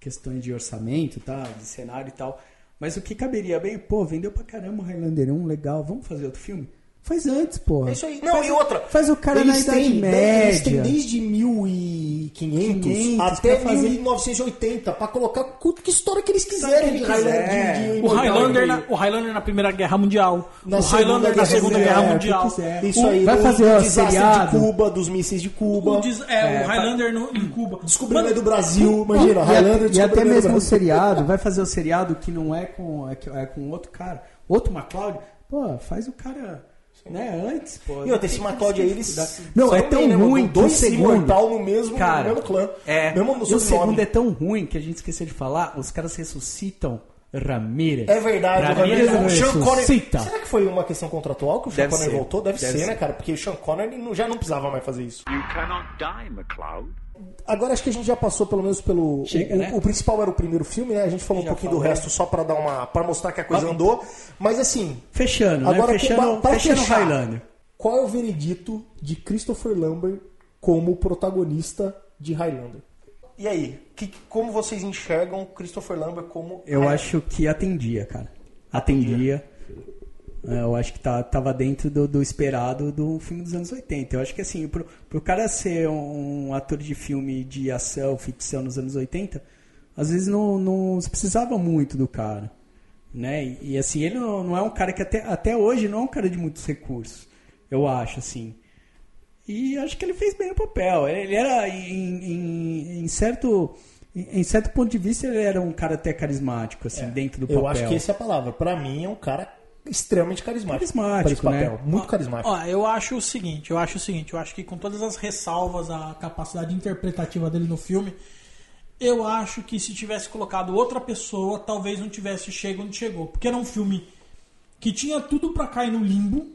questões de orçamento, tá, de cenário e tal. Mas o que caberia bem, pô, vendeu pra caramba o Highlander 1, legal, vamos fazer outro filme? Faz antes, porra. É isso aí. Não, faz, e outra. Faz o cara eles na Idade têm, Média. Eles têm desde 1500 500 até pra fazer- 1980 pra colocar que história que eles quiserem de que quiser. de- de O Highlander, na, o Highlander na Primeira Guerra Mundial. Na o Highlander na Segunda Guerra o que Mundial. Isso aí, Vai fazer, ó, desastre seriado. de Cuba, dos mísseis de Cuba. O, des- é, É, o Highlander no- em Cuba. Descobrindo do Brasil, imagina, E, Highlander até- e descobrindo até mesmo o seriado, vai fazer o seriado que não é com, é, é com outro cara, outro MacLeod, pô, faz o cara, né, antes, pô. E outra, esse MacLeod aí, eles. Não, é tão bem, né, ruim que Dois segundo- imortal no mesmo, Cara, no mesmo clã. É, Mesmo no e o segundo é tão ruim que a gente esqueceu de falar, os caras ressuscitam Ramirez. É verdade, o Ramirez Ramirez- o Sean Connery. ressuscita. Será que foi uma questão contratual que o Sean Deve Connery ser. voltou? Deve, Deve ser, né, ser. cara? Porque o Sean Connery já não precisava mais fazer isso. You cannot die, MacLeod. Agora acho que a gente já passou pelo menos pelo. Chega, o, né? o principal era o primeiro filme, né? A gente falou um Já pouquinho falou. do resto só pra dar uma. para mostrar que a coisa andou. Mas assim, Fechando, Agora, né? Fechando, pra fechando fechar, Highlander. qual é o veredito de Christopher Lambert como protagonista de Highlander? E aí, que, como vocês enxergam Christopher Lambert como. Eu Highlander? acho que atendia, cara. Atendia. É, Eu acho que tá, tava dentro do, do esperado do filme dos anos 80. Eu acho que assim, pro, pro cara ser um ator de filme de ação, ficção nos anos 80, às vezes não, não se precisava muito do cara. Né? E, assim, ele não, não é um cara que até, até hoje não é um cara de muitos recursos. Eu acho, assim. E acho que ele fez bem o papel. Ele era, em, em, em certo, em, certo ponto de vista, ele era um cara até carismático, assim, dentro do papel. Eu acho que essa é a palavra. Pra mim, é um cara extremamente carismático. Carismático, né? Muito carismático. Ó, eu acho o seguinte, eu acho o seguinte, eu acho que com todas as ressalvas à capacidade interpretativa dele no filme, eu acho que se tivesse colocado outra pessoa, talvez não tivesse chego onde chegou, porque era um filme que tinha tudo pra cair no limbo,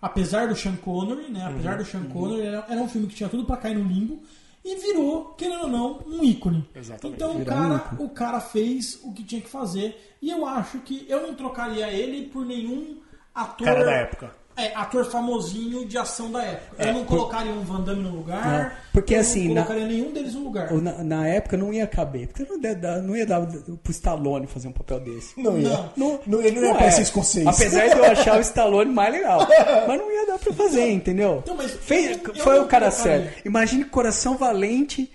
apesar do Sean Connery, né? Apesar Uhum, do Sean Connery, era, era um filme que tinha tudo pra cair no limbo e virou, querendo ou não, um ícone. Exatamente. Então o Virou um cara, ícone. o cara fez o que tinha que fazer e eu acho que eu não trocaria ele por nenhum ator Cara da época. É, ator famosinho de ação da época. eu não colocaria um Van Damme no lugar. Não, porque eu assim, não na- colocaria nenhum deles no lugar. Na, na época não ia caber. Porque não ia dar, não ia dar pro Stallone fazer um papel desse. Não ia. Não. Não, não, ele não ia aparecer é. escocês. Apesar de eu achar o Stallone mais legal. [LAUGHS] Mas não ia dar pra fazer, entendeu? Então, mas Fez- eu eu foi o cara colocaria. certo. Imagine Coração Valente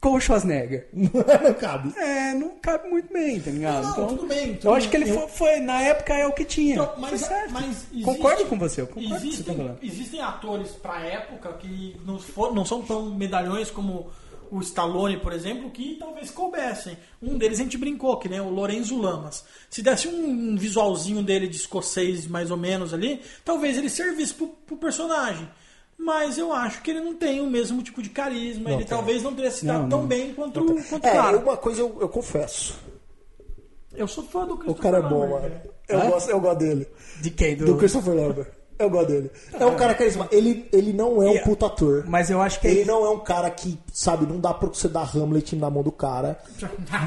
com o Schwarzenegger. [LAUGHS] não cabe. É, não cabe muito bem, tá ligado? Não, então, tudo bem, tudo eu acho que ele foi, foi- na época é o que tinha. Então, mas, mas existe- Concordo com você, eu concordo com o que você existem, tá existem atores pra época que não, for- não são tão medalhões como o Stallone, por exemplo, que talvez coubessem. Um deles a gente brincou, que nem o Lorenzo Lamas. Se desse um visualzinho dele de escocês, mais ou menos ali, talvez ele servisse pro, pro personagem. Mas eu acho que ele não tem o mesmo tipo de carisma. Não ele talvez não teria se dado Não, tão não. bem quanto, quanto o É, cara. uma coisa eu, eu confesso. Eu sou fã do O Christopher cara é bom, Lambert, mano. velho. Eu, Hã? gosto, eu gosto dele. De quem? Do Christopher Lambert. Eu gosto dele. É um cara carismático. Ele, ele não é um puta ator. Mas eu acho que Ele não é um cara que, sabe, não dá pra você dar Hamlet na mão do cara.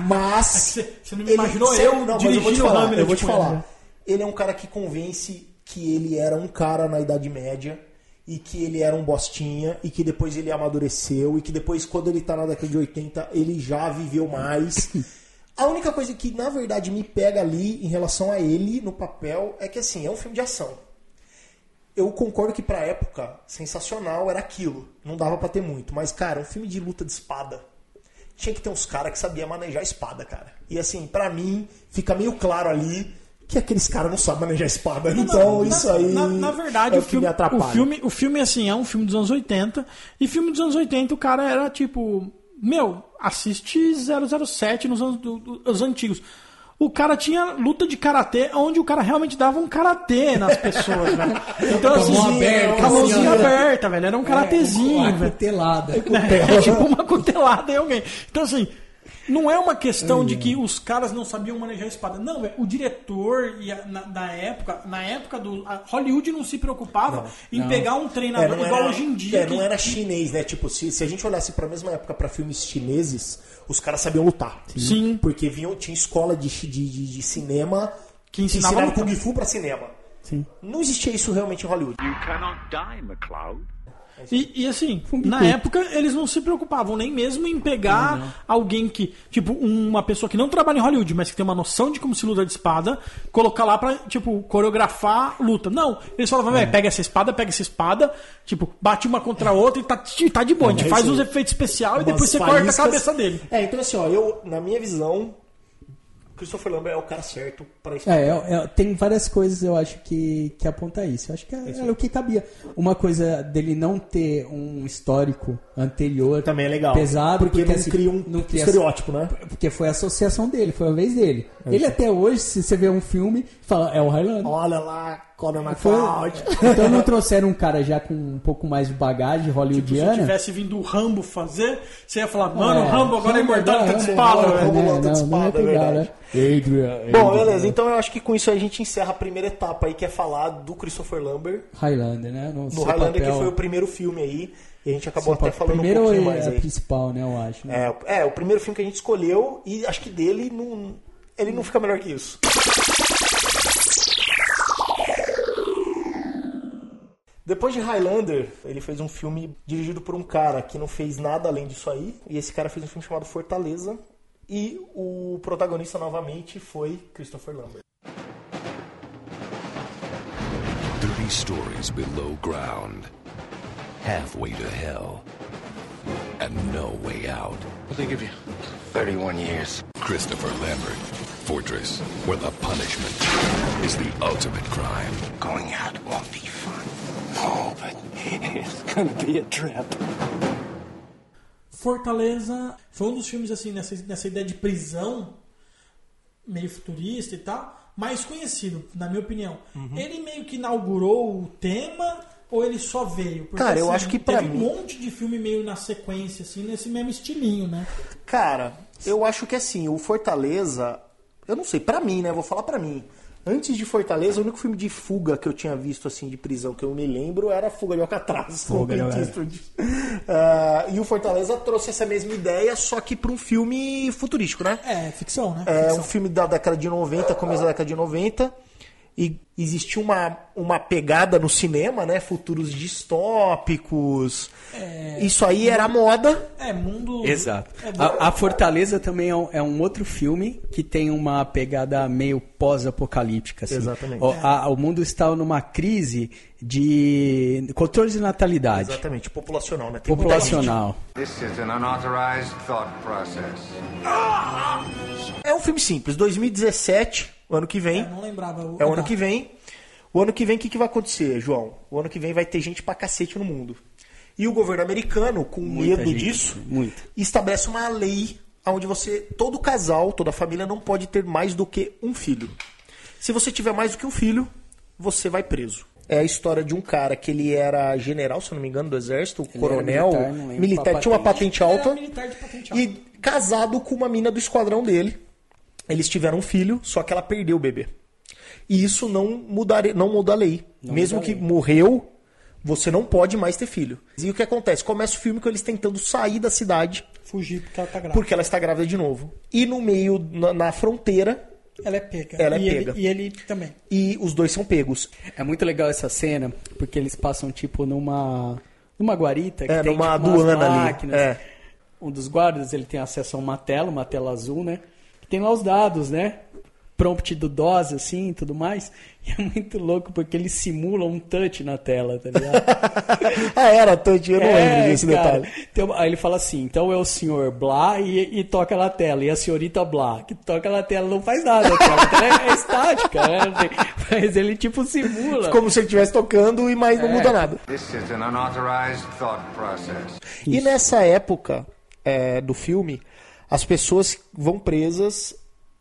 Mas. [LAUGHS] Você- você não me ele- imaginou sério, eu não, mas eu vou te o falar, Hamlet Eu vou te ele, falar. né? Ele é um cara que convence que ele era um cara na Idade Média e que ele era um bostinha e que depois ele amadureceu e que depois, quando ele tá na década de 80, ele já viveu mais. [LAUGHS] A única coisa que, na verdade, me pega ali em relação a ele no papel é que, assim, é um filme de ação eu concordo que pra época, sensacional era aquilo. Não dava pra ter muito. Mas, cara, um filme de luta de espada. Tinha que ter uns caras que sabiam manejar espada, cara. E assim, pra mim, fica meio claro ali que aqueles caras não sabem manejar espada. Então, Na- isso aí. Na, na verdade, é o, filme, me atrapalha. o filme, o filme, assim, é um filme dos anos 80. E filme dos anos 80, o cara era tipo. Meu, assiste 007 nos anos do- do- os antigos. O cara tinha luta de karatê, onde o cara realmente dava um karatê nas pessoas, né? [LAUGHS] Então, assim, aberta, com a mãozinha assim, ó. aberta, velho. Era um karatezinho, uma velho. cutelada. [LAUGHS] É tipo uma cutelada em alguém. Então, assim, não é uma questão de que os caras não sabiam manejar a espada. Não, velho, o diretor e a- na, na época, na época do. a Hollywood não se preocupava em pegar um É, treinador não igual era, hoje em dia. é, não que- era chinês, né? Tipo, se, se a gente olhasse pra mesma época pra filmes chineses, os caras sabiam lutar. Sim. Porque vinham, tinha escola de, de, de, de cinema Que ensinava ensinaram a lutar. Kung Fu pra cinema. Sim. Não existia isso realmente em Hollywood. You cannot die, McLeod. E, e, assim, na época eles não se preocupavam nem mesmo em pegar alguém que, tipo, uma pessoa que não trabalha em Hollywood, mas que tem uma noção de como se luta de espada, colocar lá pra, tipo, coreografar luta. Não, eles falavam, velho, pega essa espada, pega essa espada, tipo, bate uma contra a outra e tá, tá de boa. A gente É faz uns efeitos especiais e depois você corta a faíscas. cabeça dele. É, então assim, ó, eu, na minha visão, Christopher Lambert é o cara certo pra isso. É, é, é, tem várias coisas eu acho que, que aponta isso. Eu acho que é- era o que cabia. Uma coisa dele não ter um histórico anterior Também é legal. pesado, porque, não assim, cria um não cria- estereótipo, né? Porque foi a associação dele, foi a vez dele. ele até hoje, se você vê um filme, fala, é o Highlander. Olha lá, Conan Foi- McLeod. [LAUGHS] Então não trouxeram um cara já com um pouco mais de bagagem Se hollywoodiana. tivesse vindo o Rambo fazer, você ia falar, mano, É, o Rambo agora é Rambo imortal agora, de espada. Rambo né? luta de Não, não é pegar, né? Adrian, Bom, Adrian. beleza. Então eu acho que com isso a gente encerra a primeira etapa aí, que é falar do Christopher Lambert Highlander, né? No, no Highlander, papel- que foi o primeiro filme aí. E a gente acabou seu até falando Primeiro um pouquinho é mais a aí. principal, né? Eu acho. né? É, é, o primeiro filme que a gente escolheu e acho que dele não, ele não fica melhor que isso. Depois de Highlander, ele fez um filme dirigido por um cara que não fez nada além disso aí. E esse cara fez um filme chamado Fortaleza. E o protagonista novamente foi Christopher Lambert. 30 stories below ground, halfway to hell, and no way out. What they give you? 31 years. Christopher Lambert, Fortress, where the punishment is the ultimate crime. Going out won't be fun. Oh, but it's gonna be a trip. Fortaleza foi um dos filmes assim nessa, nessa ideia de prisão meio futurista e tal, mais conhecido, na minha opinião. Uhum. Ele meio que inaugurou o tema ou ele só veio? Porque, Cara, eu assim, acho que pra teve mim- um monte de filme meio na sequência assim, nesse mesmo estilinho, né? Cara, eu acho que assim, o Fortaleza, eu não sei, pra mim, né? Vou falar pra mim. Antes de Fortaleza, o único filme de fuga que eu tinha visto assim de prisão que eu me lembro era Fuga de Alcatraz. com [LAUGHS] Fuga. Ah, e o Fortaleza trouxe essa mesma ideia, só que pra um filme futurístico, né? É, ficção, né? É Ficção. um filme da década de 90, começo da década de 90. E existia uma, uma pegada no cinema, né? Futuros distópicos. Isso aí era moda. É, mundo. Exato. É. A, a Fortaleza também é um, é um outro filme que tem uma pegada meio pós-apocalíptica. Assim. Exatamente. O, a- o mundo está numa crise de controle de natalidade. Exatamente, populacional, né? Tem. Populacional. This is an unauthorized thought process. É um filme simples, 2017, o ano que vem. É, não lembrava. É o ano que vem. O ano que vem, o que, que vai acontecer, João? O ano que vem vai ter gente pra cacete no mundo. E o governo americano, com Muita medo gente, disso, muita. estabelece uma lei onde você, todo casal, toda família não pode ter mais do que um filho. Se você tiver mais do que um filho, você vai preso. É a história de um cara que ele era general, se eu não me engano, do exército, Ele coronel, militar, lembro militar, tinha uma patente. alta era militar de patente alta. e casado com uma mina do esquadrão dele. Eles tiveram um filho, só que ela perdeu o bebê. E isso não, mudar, não muda a lei. Mesmo muda a que lei. morreu, você não pode mais ter filho. E o que acontece? Começa o filme com eles tentando sair da cidade Fugir porque ela tá grávida. porque ela está grávida de novo. E no meio, na, na fronteira, Ela é pega. Ela é e pega. Ele, e ele também. e os dois são pegos. É muito legal essa cena, porque eles passam, tipo, numa, numa guarita. Que É, tem, numa tipo, umas aduana ali, é. Um dos guardas, ele tem acesso a uma tela, uma tela azul, né? Tem lá os dados, né? Prompt do DOS, assim, e tudo mais. E é muito louco, porque eles simulam um touch na tela, tá ligado? [LAUGHS] ah, era touch, eu não É, lembro desse cara. detalhe. Então, aí ele fala assim, então é o senhor Blá e, e toca na tela, e a senhorita Blá, que toca na tela, não faz nada, a tela, a tela é, é estática, né? [LAUGHS] Mas ele tipo simula. Como se ele estivesse tocando e mais não É. muda nada. This is an unauthorized thought process. E nessa época é, do filme, as pessoas vão presas.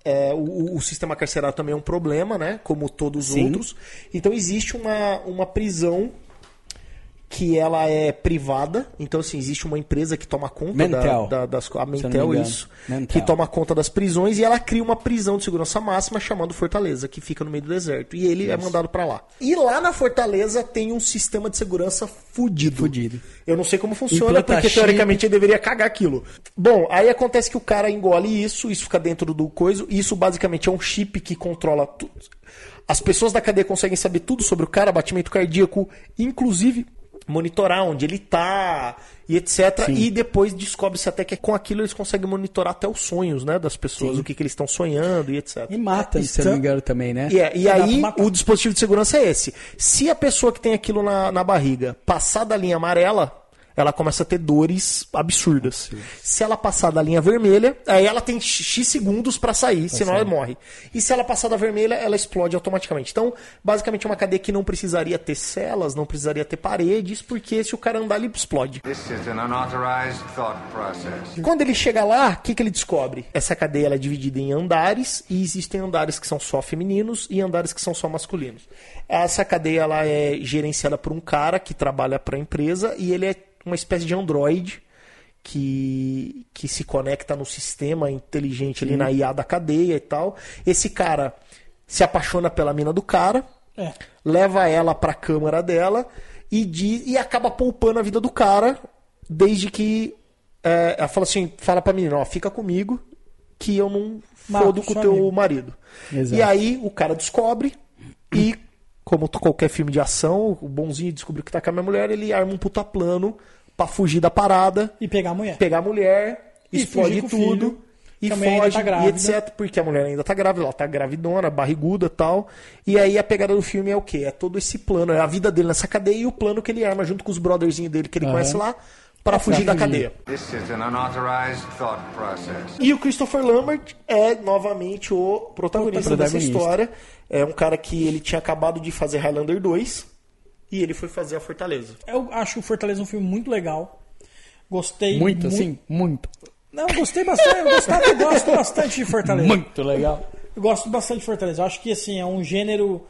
é, o, o sistema carcerário também é um problema, né? Como todos os outros. Então existe uma, uma prisão que ela é privada. Então, assim, existe uma empresa que toma conta Mentel. da, da- das A Mentel, isso. Mentel. Que toma conta das prisões e ela cria uma prisão de segurança máxima chamada Fortaleza, que fica no meio do deserto. E ele é mandado pra lá. E lá na Fortaleza tem um sistema de segurança fudido. Fudido. Eu não sei como funciona, Implanta porque chip. teoricamente ele deveria cagar aquilo. Bom, aí acontece que o cara engole isso, isso fica dentro do coisa. Isso basicamente é um chip que controla tudo. As pessoas da cadeia conseguem saber tudo sobre o cara, batimento cardíaco, inclusive monitorar onde ele tá e etc. Sim. E depois descobre-se até que com aquilo eles conseguem monitorar até os sonhos, né, das pessoas, Sim. o que, que eles estão sonhando e etc. E mata, se eu não me engano, também, né? E, é, e aí, o dispositivo de segurança é esse. Se a pessoa que tem aquilo na, na barriga passar da linha amarela, ela começa a ter dores absurdas. Se ela passar da linha vermelha, aí ela tem X segundos pra sair, senão ela morre. E se ela passar da vermelha, ela explode automaticamente. Então, basicamente é uma cadeia que não precisaria ter celas, não precisaria ter paredes, porque se o cara andar, ele explode. Quando ele chega lá, o que, que ele descobre? Essa cadeia ela é dividida em andares e existem andares que são só femininos e andares que são só masculinos. Essa cadeia ela é gerenciada por um cara que trabalha para a empresa e ele é uma espécie de androide que, que se conecta no sistema inteligente ali na IA da cadeia e tal. Esse cara se apaixona pela mina do cara, É. leva ela pra câmara dela e, diz, e acaba poupando a vida do cara desde que é, ela fala assim, fala pra menina, ó, fica comigo que eu não Mato fodo com o teu amigo." marido. Exato. E aí o cara descobre e, como qualquer filme de ação, o bonzinho descobriu que tá com a minha mulher, ele arma um puta plano pra fugir da parada, E pegar a mulher. pegar a mulher, E explode tudo. filho, E foge, tá e etc. Porque a mulher ainda tá grávida, ela tá gravidona, barriguda e tal. E aí a pegada do filme é o quê? É todo esse plano, é a vida dele nessa cadeia e o plano que ele arma junto com os brotherzinhos dele que ele Aham. conhece lá pra fugir da cadeia. This is an unauthorized thought process. E o Christopher Lambert é novamente o protagonista, Protagonista. dessa história. É um cara que ele tinha acabado de fazer Highlander 2 e ele foi fazer a Fortaleza. Eu acho o Fortaleza um filme muito legal. Gostei Muito, assim, muito. Não, gostei bastante. Eu, gostava, eu gosto bastante de Fortaleza. Muito legal. Eu gosto bastante de Fortaleza. Eu acho que assim, é um gênero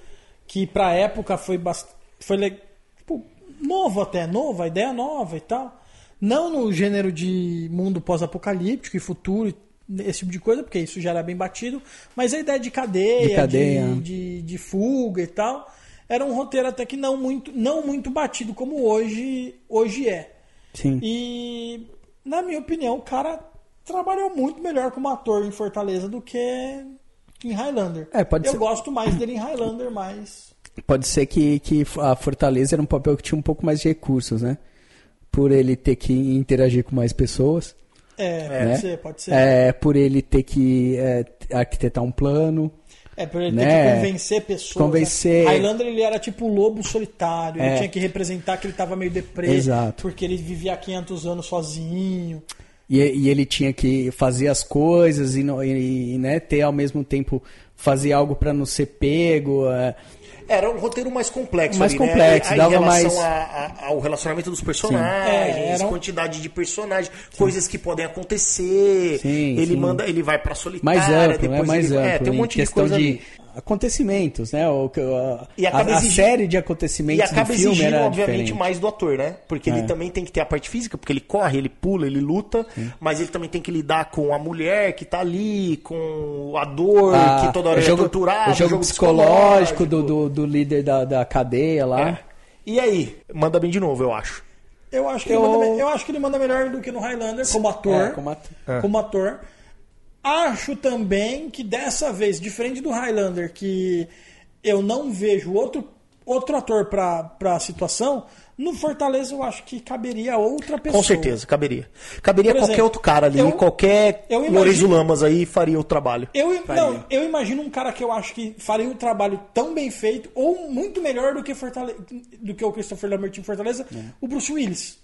que pra época foi bast... foi tipo, novo até, novo, a ideia nova e tal. Não no gênero de mundo pós-apocalíptico e futuro, esse tipo de coisa, porque isso já era bem batido, mas a ideia de cadeia, De cadeia. de, de, de fuga e tal, era um roteiro até que não muito, não muito batido como hoje, hoje é. Sim. E, na minha opinião, o cara trabalhou muito melhor como ator em Fortaleza do que em Highlander. É, pode Eu ser. gosto mais dele em Highlander, mas. Pode ser que, que a Fortaleza era um papel que tinha um pouco mais de recursos, né? Por ele ter que interagir com mais pessoas. É, né? pode ser, pode ser. É, por ele ter que é, arquitetar um plano. É, por ele né? ter que convencer pessoas. Convencer. Né? Highlander ele era tipo o lobo solitário. Ele É. tinha que representar que ele tava meio deprê. Exato. Porque ele vivia há 500 anos sozinho. E, e ele tinha que fazer as coisas e, e- e, né, ter ao mesmo tempo fazer algo para não ser pego. é. Era um roteiro mais complexo. Mais ali, complexo, né? Em dava relação mais- a- a- ao relacionamento dos personagens, É, era quantidade de personagens, coisas que podem acontecer. Sim, ele sim. manda, ele vai pra solitária, Mais amplo, né? depois Mais ele, amplo. é, tem um em monte de coisa de ali. Acontecimentos, né? O, que- a, E a, acaba a exigindo- série de E acontecimentos acaba do filme exigindo, era obviamente, diferente. mais do ator, né? Porque É. ele também tem que ter a parte física, porque ele corre, ele pula, ele luta, mas ele também tem que lidar com a mulher que tá ali, com a dor, Ah, que toda hora o é jogo, torturado, o jogo psicológico do, do, do líder da, da cadeia lá. É. E aí? Manda bem de novo, eu acho. Eu acho, que Eu- Ele manda, eu acho que ele manda melhor do que no Highlander como ator. É, como ator. como ator. Acho também que dessa vez, diferente do Highlander, que eu não vejo outro, outro ator pra, pra situação, no Fortaleza eu acho que caberia outra pessoa. Com certeza, caberia. Caberia Por qualquer exemplo, outro cara ali, eu- qualquer eu imagino- Lourenço Lamas aí faria o trabalho. Eu, não, eu imagino um cara que eu acho que faria um trabalho tão bem feito, ou muito melhor do que, Fortale... do que o Christopher Lambert em Fortaleza, o Bruce Willis.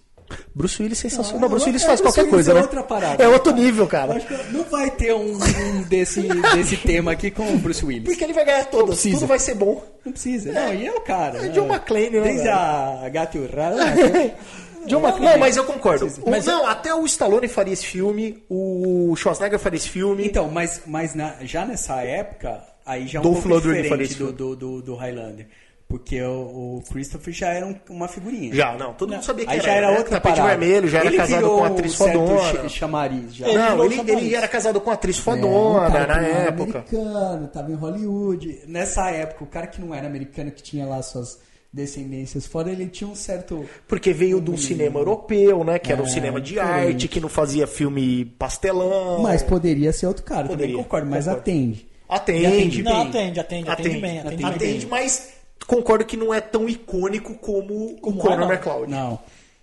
Bruce Willis sensacional. Não, Não, Bruce é- Willis é, faz Bruce qualquer Willis coisa, é né? outra parada. É outro nível, cara. Não vai ter um, um desse, desse tema aqui com o Bruce Willis. Porque ele vai ganhar todas, tudo vai ser bom. Não precisa. Não, e é o cara. É né? John McClane, né, Desde velho? a Gata e o Rato. [LAUGHS] John McClane. Não, mas eu concordo. Mas- não, até o Stallone faria esse filme, o Schwarzenegger faria esse filme. Então, mas, mas na- já nessa época, aí já é um Dolph pouco Lundgren diferente do, do, do, do Highlander. Porque o, o Christopher já era um- uma figurinha. Já, não, todo mundo sabia que Aí era. já era né? outra Tapete parada. vermelho, já era Ele casado virou com uma atriz um fodona. ch- chamariz já. Não, virou ele, chamariz. ele era casado com uma atriz É, um fodona cara que na não era época. americano, tava em Hollywood. Nessa época, o cara que não era americano, que tinha lá suas descendências fora, ele tinha um certo. Porque veio de um cinema europeu, né? Que era um É, cinema de diferente. arte, que não fazia filme pastelão. Mas poderia ser outro cara, Poderia, também concordo, mas concordo. atende. Atende. Atende Não, bem. atende, atende, atende, bem, atende, Atende, bem. mas concordo que não é tão icônico como, o Conor. McCloud. Não.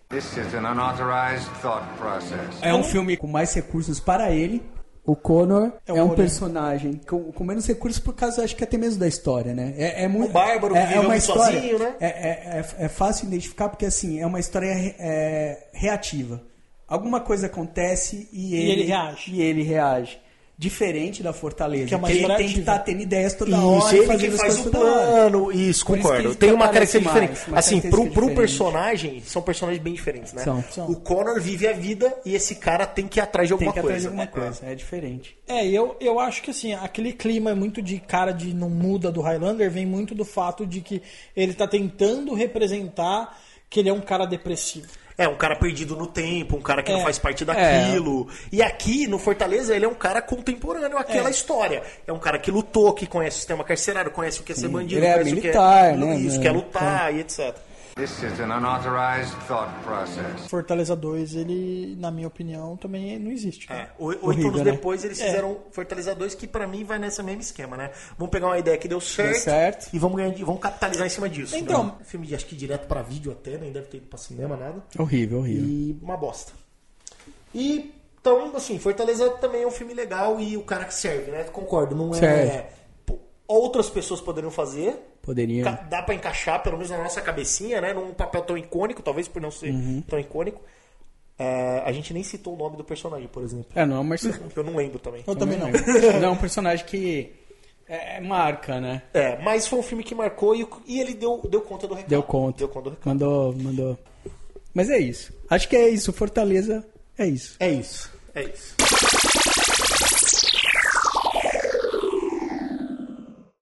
This is an unauthorized thought process. É um filme com mais recursos para ele. O Connor É é, um Coringa. personagem com, com menos recursos por causa, acho que até mesmo da história, né? É, é muito, O Bárbaro é, é uma história, sozinho, né? É, é, é, é fácil identificar porque assim é uma história é, reativa. Alguma coisa acontece e ele, ele reage. E ele reage. Diferente da Fortaleza, Que é uma ele tem que estar tendo ideias toda Isso, hora e ele fazendo que faz o plano, isso, isso concordo. que Tem uma característica mais, diferente. uma Assim, pro, característica pro diferente. personagem, são personagens bem diferentes, né? São. São. O Connor vive a vida e esse cara tem que ir atrás de Tem alguma que ir atrás coisa. de alguma coisa, é diferente. É, eu, eu acho que assim, aquele clima muito de cara de não muda do Highlander vem muito do fato de que ele tá tentando representar que ele é um cara depressivo. É, um cara perdido no tempo, um cara que não É. faz parte daquilo. E aqui, no Fortaleza, ele é um cara contemporâneo àquela É. história. É um cara que lutou, que conhece o sistema carcerário, conhece o que é ser bandido, Ele é conhece militar, o que é, né, isso, né? quer lutar e etc. This is an unauthorized thought process. Fortaleza 2, ele, na minha opinião, também não existe. É, o- oito Horrível, anos né? depois eles É. fizeram Fortaleza 2, que pra mim vai nesse mesmo esquema, né? Vamos pegar uma ideia que deu certo, certo. e vamos, ganhar, vamos capitalizar em cima disso. Então- né? filme de, acho que direto pra vídeo até, nem deve ter ido pra cinema, nada. Horrível, horrível. E uma bosta. E então, assim, Fortaleza também é um filme legal e o cara que serve, né? Concordo, não é. Serve. Outras pessoas poderiam fazer. Poderia. Dá pra encaixar, pelo menos na nossa cabecinha, né? Num papel tão icônico, talvez por não ser Uhum. tão icônico. É, a gente nem citou o nome do personagem, por exemplo. É, não é um personagem. [LAUGHS] Eu não lembro também. Eu também não. Não é um personagem que é, é marca, né? É, mas foi um filme que marcou e, e ele deu, deu conta do recado. Deu conta. Deu conta do recado. Mandou, mandou. Mas é isso. Acho que é isso. Fortaleza é isso. É isso. É isso.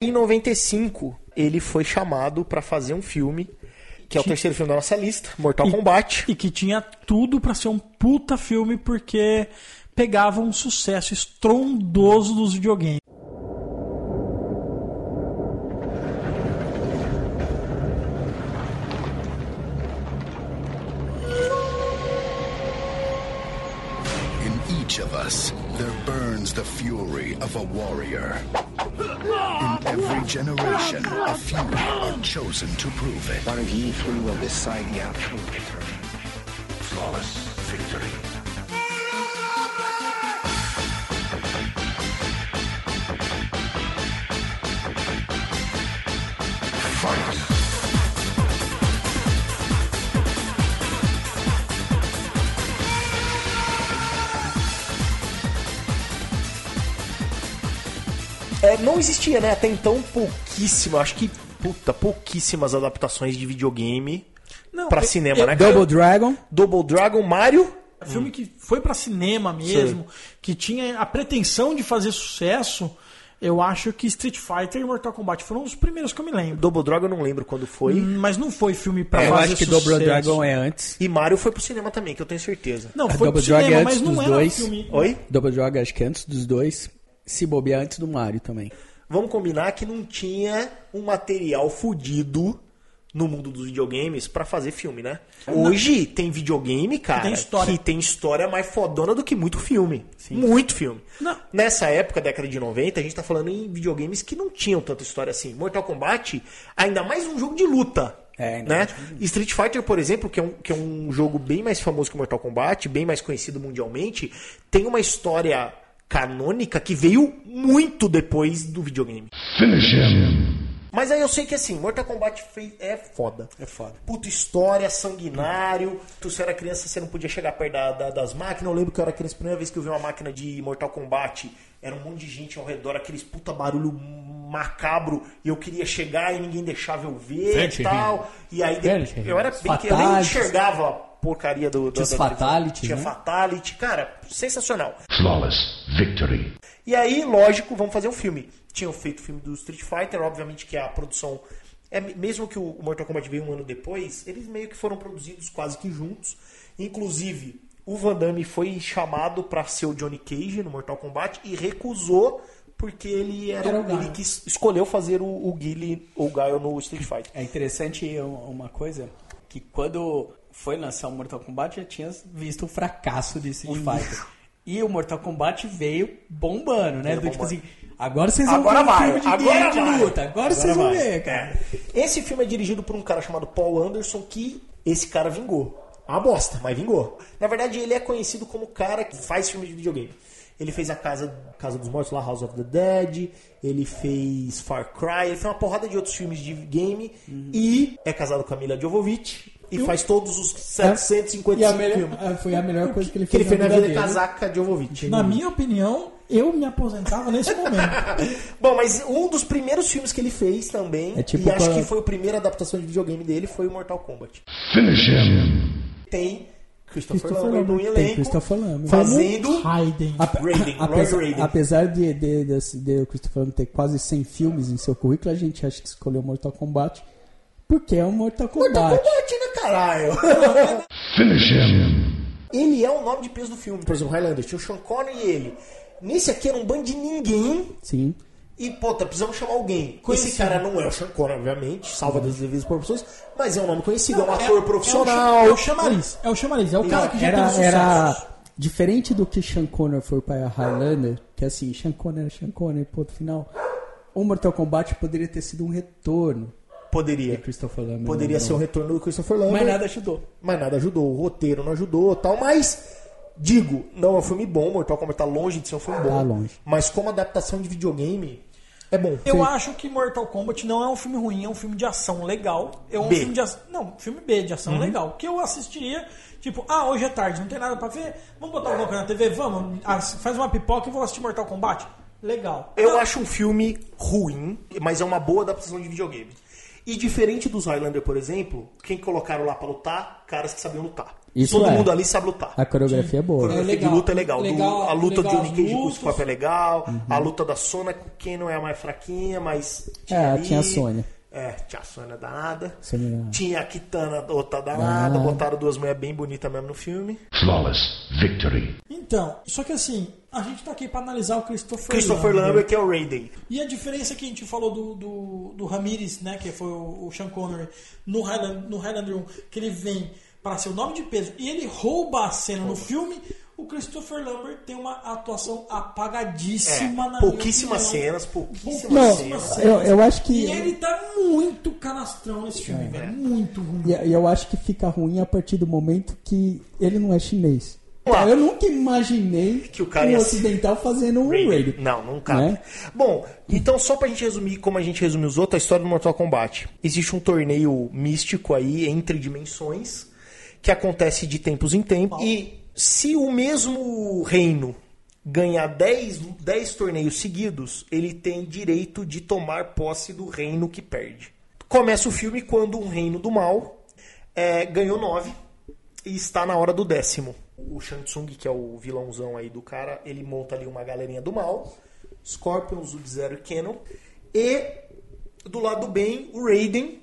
Em 95, ele foi chamado pra fazer um filme, que é o terceiro filme da nossa lista, Mortal Kombat. E que tinha tudo pra ser um puta filme porque pegava um sucesso estrondoso dos videogames. In each of us, there burns the fury of a warrior. In every generation, a few are chosen to prove it. One of ye three will decide the outcome of the tournament. Flawless victory. É, não existia, né? Até então, pouquíssimo, acho que, puta, pouquíssimas adaptações de videogame Não, pra eu- cinema, eu- né? cara? Double Dragon. Double Dragon, Mario. filme que foi pra cinema mesmo, que tinha a pretensão de fazer sucesso, Eu acho que Street Fighter e Mortal Kombat foram os primeiros que eu me lembro. Double Dragon eu não lembro quando foi. Hum, Mas não foi filme pra eu fazer acho que sucesso. Double Dragon é antes. E Mario foi pro cinema também, que eu tenho certeza. Não, foi Double pro Dragon cinema, é mas antes não dos era dois. filme. Oi? Double Dragon acho que é antes dos dois. Se bobear antes do Mario também. Vamos combinar que não tinha um material fudido no mundo dos videogames pra fazer filme, né? Hoje tem videogame, cara, tem que tem história mais fodona do que muito filme. Muito filme. Não. Nessa época, década de 90, a gente tá falando em videogames que não tinham tanta história assim. Mortal Kombat, ainda mais um jogo de luta. É, né? mais Street Fighter, por exemplo, que é, um, que é um jogo bem mais famoso que Mortal Kombat, bem mais conhecido mundialmente, tem uma história canônica que veio muito depois do videogame. Mas aí eu sei que assim, Mortal Kombat fez- é foda. É foda. Puta história, sanguinário. Tu, se era criança, você não podia chegar perto da- da- das máquinas. Eu lembro que eu era criança, a primeira vez que eu vi uma máquina de Mortal Kombat, era um monte de gente ao redor, aqueles puta barulho macabro, e eu queria chegar e ninguém deixava eu ver e tal. E aí eu era bem que eu nem enxergava porcaria do, do Tinha fatalities, Tinha né? fatality, cara, sensacional. Flawless victory. E aí, lógico, vamos fazer um filme. Tinham feito o filme do Street Fighter, obviamente que a produção. É, mesmo que o Mortal Kombat veio um ano depois, eles meio que foram produzidos quase que juntos. Inclusive, o Van Damme foi chamado para ser o Johnny Cage no Mortal Kombat e recusou porque ele era, Era o ele quis, escolheu fazer o, o Guile ou Guile no Street Fighter. É interessante um- uma coisa, que quando foi lançar o Mortal Kombat já tinha visto o fracasso de Street Fighter. E o Mortal Kombat veio bombando, né? Veio Do tipo bombando. assim, agora vocês vão Agora ver um vai, filme de agora de vai. luta, agora, vocês vão ver, cara. É. Esse filme é dirigido por um cara chamado Paul Anderson, que esse cara vingou. É Uma bosta, mas vingou. Na verdade, ele é conhecido como o cara que faz filme de videogame. Ele fez a Casa, Casa dos Mortos lá, House of the Dead. Ele fez Far Cry. Ele fez uma porrada de outros filmes de game. E é casado com a Mila Jovovich. E faz todos os 755 E a melhor- filmes. ah, foi a melhor coisa que ele [LAUGHS] Que ele fez fez na na vida vida dele. casar com a Jovovich. Na minha opinião, eu me aposentava nesse [LAUGHS] momento. Bom, mas um dos primeiros filmes que ele fez também, É tipo e acho quando- que foi a primeira adaptação de videogame dele, foi o Mortal Kombat. Finish him. Tem Christopher, Christopher Lambert no Lambert. Tem elenco, Christopher Lambert. fazendo Raiden. Ape- Raiden, Lord apesar, Raiden. apesar de, de, de, de o Christopher Lambert ter quase 100 filmes em seu currículo, a gente acha que escolheu Mortal Kombat porque é um Mortal Kombat. Mortal Kombat, né, caralho? [LAUGHS] Finish him. ele é o nome de peso do filme. Por exemplo, Highlander, tinha o Sean Connery e ele. Nesse aqui era um bando de ninguém. Sim. E, pô, tá, precisamos chamar alguém. Esse Conhecido. cara não é o Sean Connery, obviamente, salva das devidas proporções, mas é um nome conhecido, é um É- ator É profissional. o, chamariz. É o chamariz. É o cara que já era, teve sucesso. era diferente do que Sean Connery foi para Highlander, que assim, Sean Connery, Sean Connery, ponto final. O Mortal Kombat poderia ter sido um retorno Poderia. de Christopher Lambert. Poderia não, ser um retorno do Christopher Lambert. Mas nada ajudou. mas nada ajudou. O roteiro não ajudou tal. Mas, digo, não é um filme bom. Mortal Kombat tá longe de ser um filme bom. Tá longe. Mas como adaptação de videogame, é bom. Eu acho que Mortal Kombat não é um filme ruim, é um filme de ação legal. É um B. filme de ação. Não, filme B de ação legal. Que eu assistiria, tipo, ah, hoje é tarde, não tem nada pra ver. Vamos botar alguma coisa na TV? Vamos, ah, faz uma pipoca e vou assistir Mortal Kombat. Legal. Eu Não, acho um filme ruim, mas é uma boa adaptação de videogame. E diferente dos Highlander, por exemplo, quem colocaram lá pra lutar, caras que sabiam lutar. Isso Todo é. mundo ali sabe lutar. A coreografia é A boa. coreografia É legal. de luta é legal. Do- Legal- a luta legal de Johnny Cage com o é legal. A luta da Sônia, quem não é a mais fraquinha, mas. É, ali. tinha a Sônia. É, tinha a Sônia danada. Sônia- Tinha a Kitana, outra danada. Danada. Botaram duas mulheres bem bonitas mesmo no filme. Flawless victory. Então, só que assim, a gente tá aqui pra analisar o Christopher, Christopher Lambert, que é o Raiden. E a diferença que a gente falou do, do, do Ramirez, né, que foi o, o Sean Connery, no Highlander, no Highlander 1, que ele vem para ser o nome de peso e ele rouba a cena no filme, o Christopher Lambert tem uma atuação apagadíssima É, na pouquíssimas cenas, pouquíssimas Não, cenas. eu, eu acho que. E ele tá muito canastrão nesse filme, velho. Muito ruim. E eu acho que fica ruim a partir do momento que ele não é chinês. Eu nunca imaginei Que o cara um ocidental fazendo um raid. Não, não cabe. Né? Bom, então só pra gente resumir como a gente resumiu os outros, a história do Mortal Kombat. Existe um torneio místico aí entre dimensões que acontece de tempos em tempos. E se o mesmo reino ganhar 10, 10 torneios seguidos, ele tem direito de tomar posse do reino que perde. Começa o filme quando um reino do mal é, ganhou 9 e está na hora do décimo. O Shang Tsung, que é o vilãozão aí do cara, ele monta ali uma galerinha do mal Scorpion, Sub-Zero e Canon. E do lado do bem, o Raiden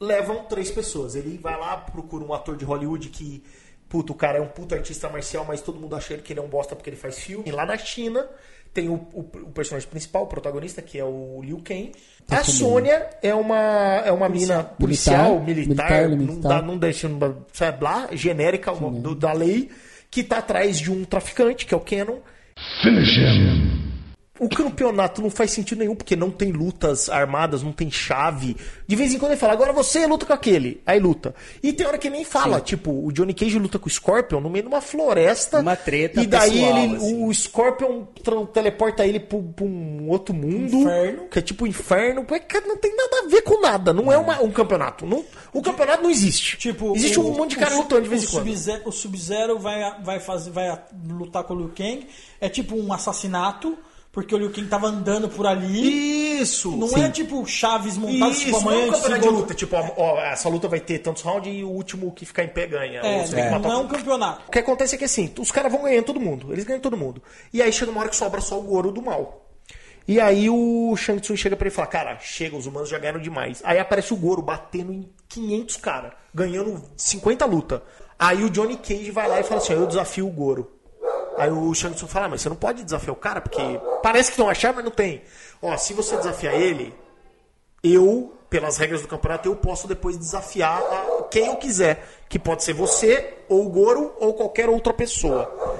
levam três pessoas. Ele vai lá, procura um ator de Hollywood que, puto, o cara é um puto artista marcial, mas todo mundo acha que ele é um bosta porque ele faz filme. E lá na China tem o, o- o personagem principal, o protagonista, que é o Liu Kang. Tá A Sônia é uma, é uma mina policial, militar, Militar, não, militar. dá, não deixa, não dá- sabe lá, genérica do- da lei, que tá atrás de um traficante, que é o Canon. Finish him. O campeonato não faz sentido nenhum, porque não tem lutas armadas, não tem chave. De vez em quando ele fala, agora você luta com aquele. Aí luta. E tem hora que nem fala. Tipo, o Johnny Cage luta com o Scorpion no meio de uma floresta. Uma treta E daí pessoal, ele, assim. o Scorpion teleporta ele pra, pra um outro mundo. Inferno. Que é tipo inferno. Pô, cara, Não tem nada a ver com nada. Não é uma- um campeonato. Não, o campeonato não existe. Tipo, existe o- um monte de cara o- lutando de vez em quando. O Sub-Zero vai, vai, fazer, vai lutar com o Liu Kang. É tipo um assassinato, porque o Liu Kang tava andando por ali. Isso! Não Sim. é tipo chaves montadas, tipo Isso, não é amanhã um campeonato de luta. Tipo, ó, ó, essa luta vai ter tantos rounds e o último que ficar em pé ganha. É, que matar não é o- um campeonato. O que acontece é que assim, os caras vão ganhando todo mundo. Eles ganham todo mundo. E aí chega uma hora que sobra só o Goro do mal. E aí o Shang Tsung chega pra ele e fala, cara, chega, os humanos já ganharam demais. Aí aparece o Goro batendo em 500 caras, ganhando 50 luta. Aí o Johnny Cage vai lá e fala assim, eu desafio o Goro. Aí o Shang Tsung fala, ah, mas você não pode desafiar o cara, porque parece que tem uma chave, mas não tem. Ó, se você desafiar ele, eu, pelas regras do campeonato, eu posso depois desafiar quem eu quiser. Que pode ser você, ou o Goro, ou qualquer outra pessoa.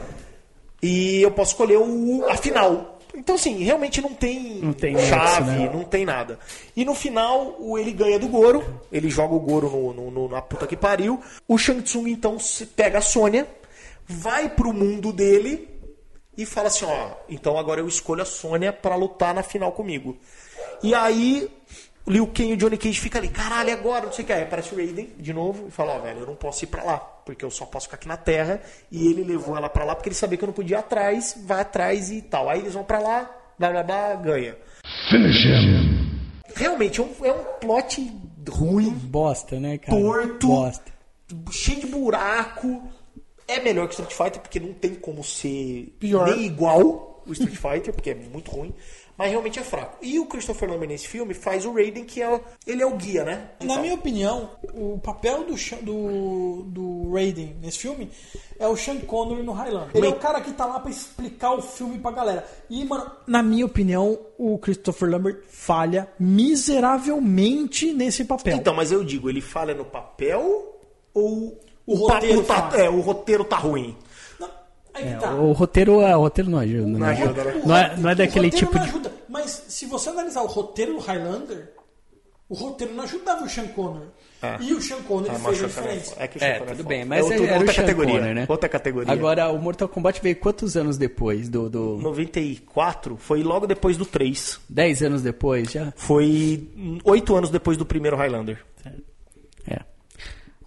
E eu posso escolher o, a final. Então, assim, realmente não tem, Não tem chave, nexo, né? não tem nada. E no final, o, ele ganha do Goro, ele joga o Goro no, no- no- na puta que pariu. O Shang Tsung, então, se pega a Sônia, vai pro mundo dele e fala assim: ó, então agora eu escolho a Sônia pra lutar na final comigo. E aí, o Liu Kang e o Johnny Cage ficam ali, caralho, e agora? Não sei o que. Aí aparece o Raiden de novo e fala: ó, velho, eu não posso ir pra lá, porque eu só posso ficar aqui na Terra. E ele levou ela pra lá porque ele sabia que eu não podia ir atrás, vai atrás e tal. Aí eles vão pra lá, blá blá blá, ganha. Finish him. Realmente, é um, é um plot ruim, Bosta, né, cara? torto, Bosta. cheio de buraco. É melhor que Street Fighter, porque não tem como ser Pior. nem igual o Street Fighter, porque é muito ruim. Mas realmente é fraco. E o Christopher Lambert nesse filme faz o Raiden, que é ele é o guia, né? Na Então, minha opinião, o papel do, do, do Raiden nesse filme é o Sean Connery no Highlander. Ele é o cara que tá lá pra explicar o filme pra galera. E, mano, na minha opinião, o Christopher Lambert falha miseravelmente nesse papel. Então, mas eu digo, ele falha no papel ou O papo roteiro tá, falha. é, o roteiro tá ruim? Não, É, tá. o roteiro, é, o roteiro não ajuda, né? Não ajuda, né? Não é, não é O daquele roteiro tipo não de. ajuda. Mas se você analisar o roteiro do Highlander, o roteiro não ajudava o Sean Connery. E o Sean Connery Ah, fez a diferença. É que o Sean É, tudo foda. bem, mas é era, outra o Sean categoria, Connery, né? Outra categoria. Agora, o Mortal Kombat veio quantos anos depois do... do... 94 foi logo depois do 3. 10 anos depois já? Foi hum, oito anos depois do primeiro Highlander. É.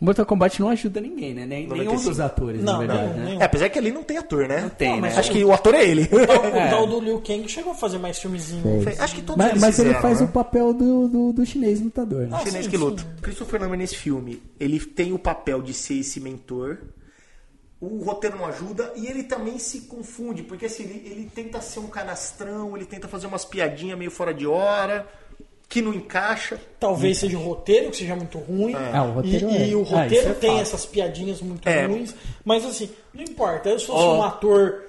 O Mortal Kombat não ajuda ninguém, né? Nem, nenhum 95. dos atores, Não, na verdade, não, né? É, apesar que ali não tem ator, né? Não tem, né? Acho que o ator é ele. O tal- [LAUGHS] É. O tal do Liu Kang chegou a fazer mais filmezinho. Acho que todos Mas, mas ele fizeram, faz né? o papel do, do, do chinês lutador, né? Ah, chinês sim, que sim. luta. Christopher Lambert nesse filme, ele tem o papel de ser esse mentor. O roteiro não ajuda e ele também se confunde, porque assim, ele, ele tenta ser um canastrão, ele tenta fazer umas piadinhas meio fora de hora, que não encaixa. Talvez seja o roteiro que seja muito ruim. Ah, o roteiro e, é. e o Ah, roteiro é tem essas piadinhas muito É. ruins. Mas assim, não importa. Eu fosse Ó. um ator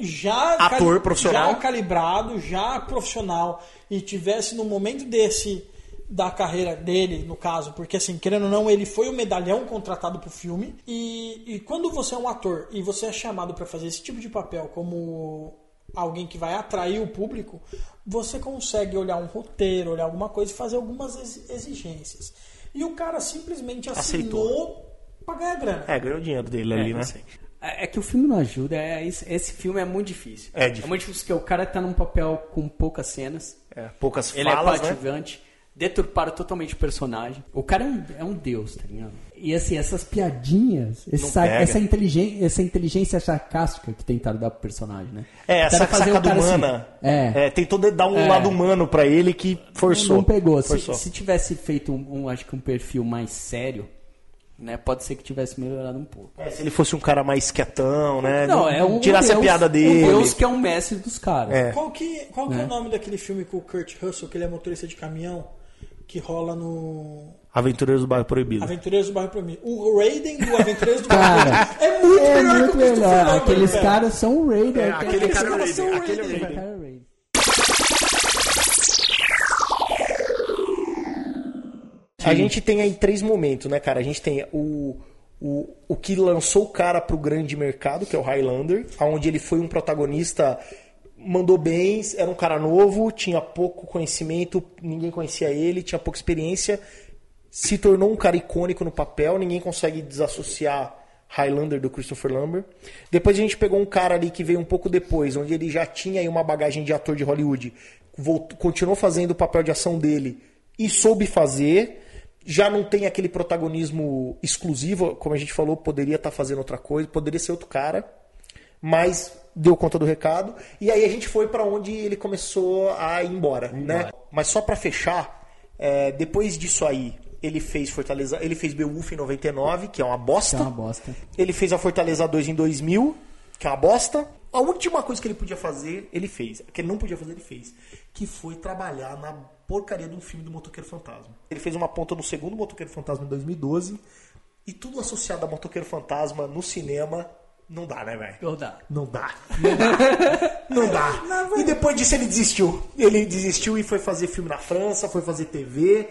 já, Ator profissional. já calibrado, já profissional, e tivesse no momento desse da carreira dele, no caso, porque assim, querendo ou não, ele foi o medalhão contratado pro filme. E, e quando você é um ator e você é chamado para fazer esse tipo de papel como alguém que vai atrair o público, você consegue olhar um roteiro, olhar alguma coisa e fazer algumas ex- exigências. E o cara simplesmente assinou Aceitou. pra ganhar grana. É, ganhou o dinheiro dele ali, né? É é que o filme não ajuda, é, esse, esse filme é muito difícil. É difícil. muito difícil porque o cara tá num papel com poucas cenas, É, poucas ele falas, é né? Deturparam totalmente o personagem. O cara é um, é um deus, tá ligado? E assim, essas piadinhas, esse Não sa- pega. essa, inteligência, essa inteligência sarcástica que tentaram dar pro personagem, né? É, essa sacada cara assim, humana. é, É, tentou dar um É. lado humano pra ele que forçou. Não pegou. Se, Forçou. se tivesse feito um, um, acho que um perfil mais sério, né? Pode ser que tivesse melhorado um pouco. É, se ele fosse um cara mais quietão, né? Não, é um Tirasse Deus, a piada Um dele. Deus que é um mestre dos caras. É. Qual que, qual que é o nome daquele filme com o Kurt Russell, que ele é motorista de caminhão, que rola no Aventureiros do Bairro Proibido. Aventureiros do Bairro Proibido? O Raiden do Aventureiros do [LAUGHS] Cara, Bairro Proibido é muito É melhor que muito o Christopher melhor. Aqueles velho. caras são o Raider. É, aquele cara é o caras são Raiden, aquele é o Raiden. Raiden. Cara é o Raiden. A gente tem aí três momentos, né, cara? A gente tem o, o, o que lançou o cara pro grande mercado, que é o Highlander, onde ele foi um protagonista, mandou bem, era um cara novo, tinha pouco conhecimento, ninguém conhecia ele, tinha pouca experiência, se tornou um cara icônico no papel, ninguém consegue desassociar Highlander do Christopher Lambert. Depois a gente pegou um cara ali que veio um pouco depois, onde ele já tinha aí uma bagagem de ator de Hollywood, voltou, continuou fazendo o papel de ação dele e soube fazer. Já não tem aquele protagonismo exclusivo, como a gente falou, poderia estar fazendo outra coisa, poderia ser outro cara, mas deu conta do recado. E aí a gente foi para onde ele começou a ir embora, né? Mas só para fechar, é, depois disso aí, ele fez Fortaleza, ele fez Beowulf em 99, que é uma bosta. Que é uma bosta. Ele fez a Fortaleza 2 em 2000, que é uma bosta. A última coisa que ele podia fazer, ele fez. Que ele não podia fazer, ele fez. Que foi trabalhar na porcaria de um filme do Motoqueiro Fantasma. Ele fez uma ponta no segundo Motoqueiro Fantasma em 2012. E tudo associado a Motoqueiro Fantasma no cinema, não dá, né, velho? Não dá. Não dá. Não dá. [LAUGHS] Não dá. E depois disso ele desistiu. Ele desistiu e foi fazer filme na França, foi fazer TV.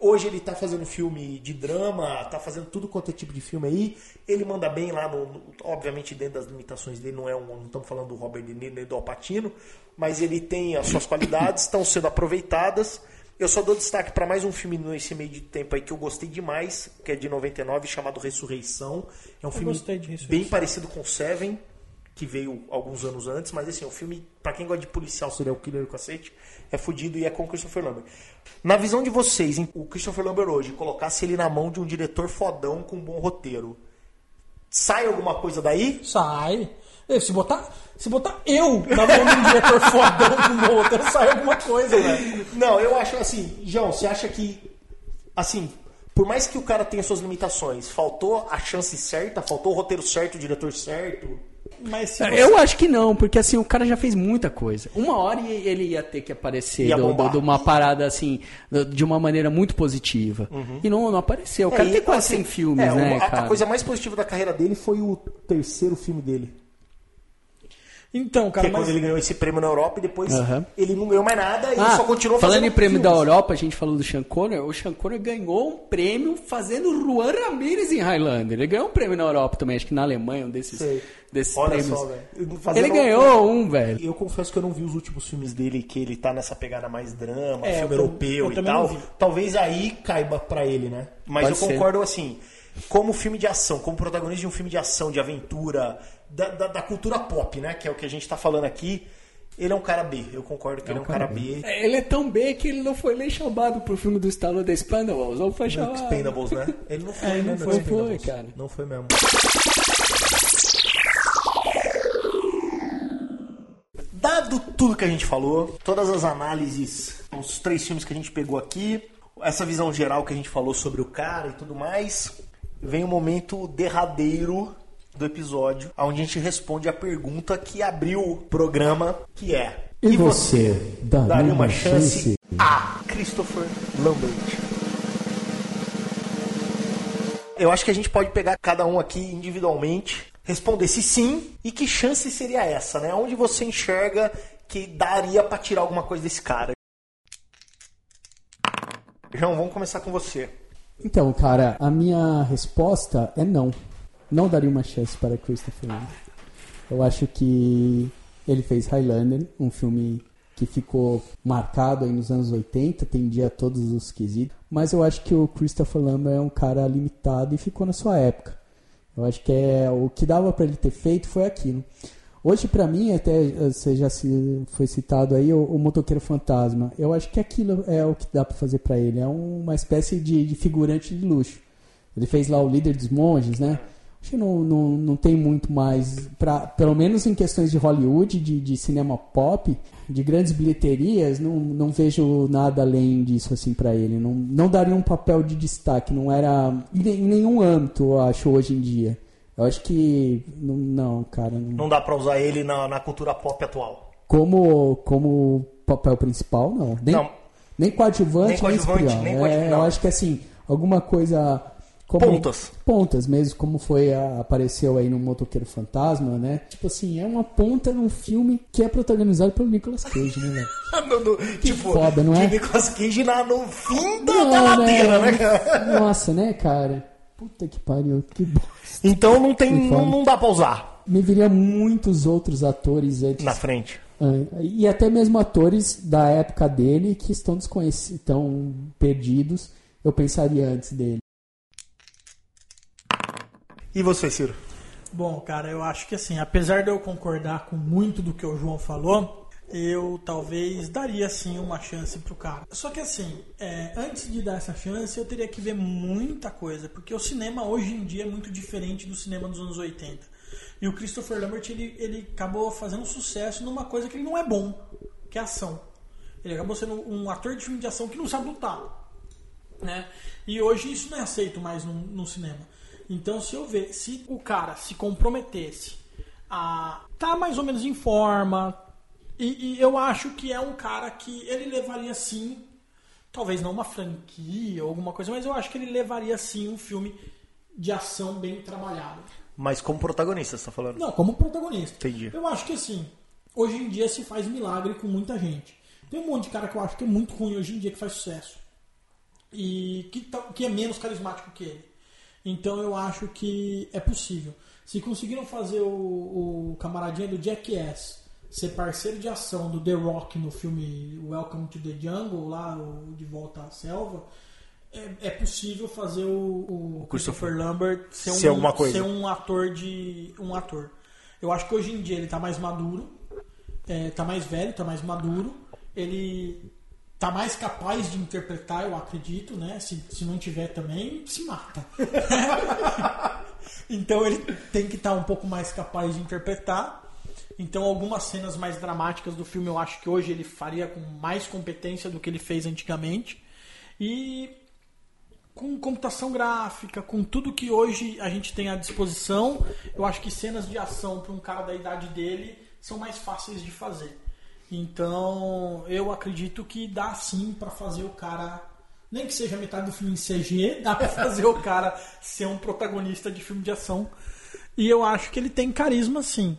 Hoje ele tá fazendo filme de drama, tá fazendo tudo quanto é tipo de filme aí. Ele manda bem lá, no, no- obviamente dentro das limitações dele, não é um, não estamos falando do Robert De Niro nem do Alpatino, mas ele tem as suas qualidades, estão sendo aproveitadas. Eu só dou destaque para mais um filme nesse meio de tempo aí que eu gostei demais, que é de 99, chamado Ressurreição. É um filme de Ressurreição. bem parecido com Seven, que veio alguns anos antes, mas assim, o filme, pra quem gosta de policial, serial killer e o cacete, é fudido e é com o Christopher Lambert. Na visão de vocês, em- o Christopher Lambert hoje, colocasse ele na mão de um diretor fodão com um bom roteiro, sai alguma coisa daí? Sai. Se botar, se botar eu na mão de um diretor [LAUGHS] fodão com bom roteiro, sai alguma coisa, velho. Não, eu acho assim, João, você acha que, assim, por mais que o cara tenha suas limitações, faltou a chance certa, faltou o roteiro certo, o diretor certo? Mas se você... Eu acho que não, porque assim, o cara já fez muita coisa. Uma hora ele ia ter que aparecer do- do- de uma parada assim, do- de uma maneira muito positiva. E não, não apareceu. O cara É, tem e, quase assim, 100 filmes, é, né, a- a, cara? coisa mais positiva da carreira dele foi o terceiro filme dele. Então, Que cara, é mas... quando ele ganhou esse prêmio na Europa e depois Aham. ele não ganhou mais nada e Ah, só continuou falando em prêmio da filmes. Europa, a gente falou do Sean Connery. O Sean Connery ganhou um prêmio fazendo Juan Ramirez em Highlander. Ele ganhou um prêmio na Europa também, acho que na Alemanha, um desses, Sei. desses Olha prêmios. só, velho. Fazendo- Ele ganhou um, velho. Eu confesso que eu não vi os últimos filmes dele, que ele tá nessa pegada mais drama, É, filme eu europeu eu e tal. Talvez aí caiba pra ele, né? Mas Pode eu ser. concordo assim, como filme de ação, como protagonista de um filme de ação, de aventura, da, da- da cultura pop, né? Que é o que a gente tá falando aqui. Ele é um cara B. Eu concordo que ele é um cara B. É, Ele é tão bem que ele não foi nem chamado pro filme do Stallone da Expendables. Não foi chamado. Expendables, né? [LAUGHS] Ele não foi, É, né? não no foi, foi, cara. Não foi mesmo. Dado tudo que a gente falou, todas as análises, os três filmes que a gente pegou aqui, essa visão geral que a gente falou sobre o cara e tudo mais, vem o momento derradeiro do episódio, onde a gente responde a pergunta que abriu o programa, que é E você, daria uma chance? a Christopher Lambert? Eu acho que a gente pode pegar cada um aqui individualmente, responder se sim e que chance seria essa, né? Onde você enxerga que daria pra tirar alguma coisa desse cara? João, vamos começar com você. Então, cara, a minha resposta é não. Não daria uma chance para Christopher Nolan. Eu acho que ele fez Highlander, um filme que ficou marcado aí nos anos 80, tendia todos os quesitos, mas eu acho que o Christopher Lambert é um cara limitado e ficou na sua época. Eu acho que é o que dava para ele ter feito foi aquilo. Hoje, pra mim, até eh, você já se, foi citado aí, o, o Motoqueiro Fantasma. Eu acho que aquilo é o que dá pra fazer pra ele. É uma espécie de, de figurante de luxo. Ele fez lá o Líder dos Monges, né? Acho que não, não, não tem muito mais, pra, pelo menos em questões de Hollywood, de, de cinema pop, de grandes bilheterias, não, não vejo nada além disso assim para ele. Não, não daria um papel de destaque, não era em nenhum âmbito, eu acho, hoje em dia. Eu acho que não, não cara, não- Não dá pra usar ele na, na cultura pop atual. como como papel principal, não. Nem, Não. nem coadjuvante, Nem nem, coadjuvante, espião. nem É, coadjuvante, eu não. acho que assim, alguma coisa como Pontas. pontas mesmo, como foi a- apareceu aí no Motoqueiro Fantasma, né? Tipo assim, é uma ponta num filme que é protagonizado pelo Nicolas Cage, né, velho? [LAUGHS] No- tipo, foda, não é? de Nicolas Cage na, no fim da, Não, da ladeira, né, cara? Nossa, né, cara? Puta que pariu, que bosta. Então não tem. Que Não, não dá pra usar Me viria muitos outros atores antes. na frente. Ah, E até mesmo atores da época dele que estão desconhecidos, estão perdidos. Eu pensaria antes dele. E você, Ciro? Bom, cara, eu acho que assim, apesar de eu concordar com muito do que o João falou, eu talvez daria sim uma chance pro cara. Só que assim, é, antes de dar essa chance, eu teria que ver muita coisa, porque o cinema hoje em dia é muito diferente do cinema dos anos 80. E o Christopher Lambert ele, ele acabou fazendo sucesso numa coisa que ele não é bom, que é ação. Ele acabou sendo um ator de filme de ação que não sabe lutar né? E hoje isso não é aceito mais no, no cinema. Então, se eu ver, se o cara se comprometesse a tá mais ou menos em forma, e, e eu acho que é um cara que ele levaria sim, talvez não uma franquia ou alguma coisa, mas eu acho que ele levaria sim um filme de ação bem trabalhado. Mas como protagonista, você tá falando? Não, como protagonista. Entendi. Eu acho que assim, hoje em dia se faz milagre com muita gente. Tem um monte de cara que eu acho que é muito ruim hoje em dia que faz sucesso. E que, tá- que é menos carismático que ele. Então eu acho que é possível. Se conseguiram fazer o, o camaradinha do Jackass ser parceiro de ação do The Rock no filme Welcome to the Jungle, lá, o De Volta à Selva, é, é possível fazer o, o Christopher Lambert ser, um, Ser alguma coisa. ser um ator de um ator. Eu acho que hoje em dia ele tá mais maduro, é, tá mais velho, tá mais maduro, ele tá mais capaz de interpretar, eu acredito, né? Se, se não tiver também, se mata. [LAUGHS] então ele tem que estar um pouco mais capaz de interpretar. Então algumas cenas mais dramáticas do filme eu acho que hoje ele faria com mais competência do que ele fez antigamente. E com computação gráfica, com tudo que hoje a gente tem à disposição, eu acho que cenas de ação para um cara da idade dele são mais fáceis de fazer. Então, eu acredito que dá sim para fazer o cara, nem que seja metade do filme em CG, [LAUGHS] dá para fazer o cara ser um protagonista de filme de ação. E eu acho que ele tem carisma sim.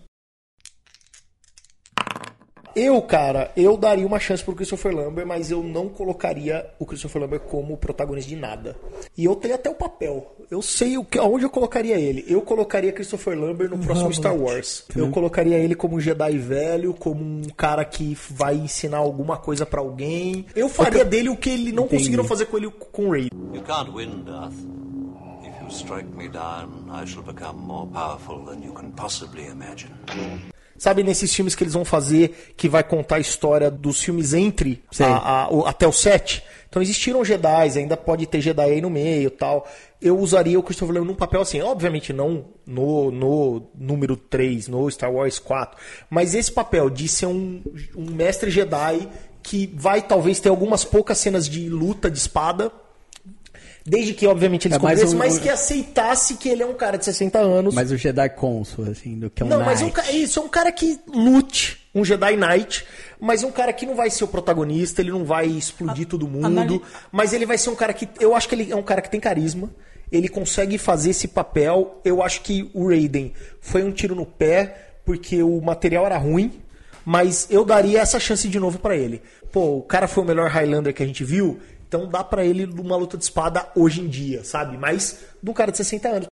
Eu, cara, eu daria uma chance pro Christopher Lambert, mas eu não colocaria o Christopher Lambert como protagonista de nada. E eu tenho até o papel. Eu sei o que, aonde eu colocaria ele. Eu colocaria Christopher Lambert no próximo Star Wars. Eu colocaria ele como um Jedi velho, como um cara que vai ensinar alguma coisa pra alguém. Eu faria dele o que ele não Entendi. conseguiram fazer com ele com o Ray. You can't win, Darth. If you strike me down, I shall become more powerful than you can possibly imagine. Sabe, nesses filmes que eles vão fazer, que vai contar a história dos filmes entre a- a- o- até o 7. Então existiram Jedi, ainda pode ter Jedi aí no meio e tal. Eu usaria o Christopher Lambert num papel assim, obviamente não no, no número 3, no Star Wars 4, mas esse papel de ser um, um mestre Jedi que vai talvez ter algumas poucas cenas de luta de espada, desde que obviamente eles É mais cumprissem, um- mas que aceitasse que ele é um cara de 60 anos. Mas o Jedi Consul, assim, do que é um Não, mas um, Knight. isso é um cara que lute, um Jedi Knight, mas um cara que não vai ser o protagonista, ele não vai explodir todo mundo, mas ele vai ser um cara que. Eu acho que ele é um cara que tem carisma, ele consegue fazer esse papel. Eu acho que o Raiden foi um tiro no pé, porque o material era ruim, mas eu daria essa chance de novo pra ele. Pô, o cara foi o melhor Highlander que a gente viu, então dá pra ele uma luta de espada hoje em dia, sabe? Mas de um cara de 60 anos.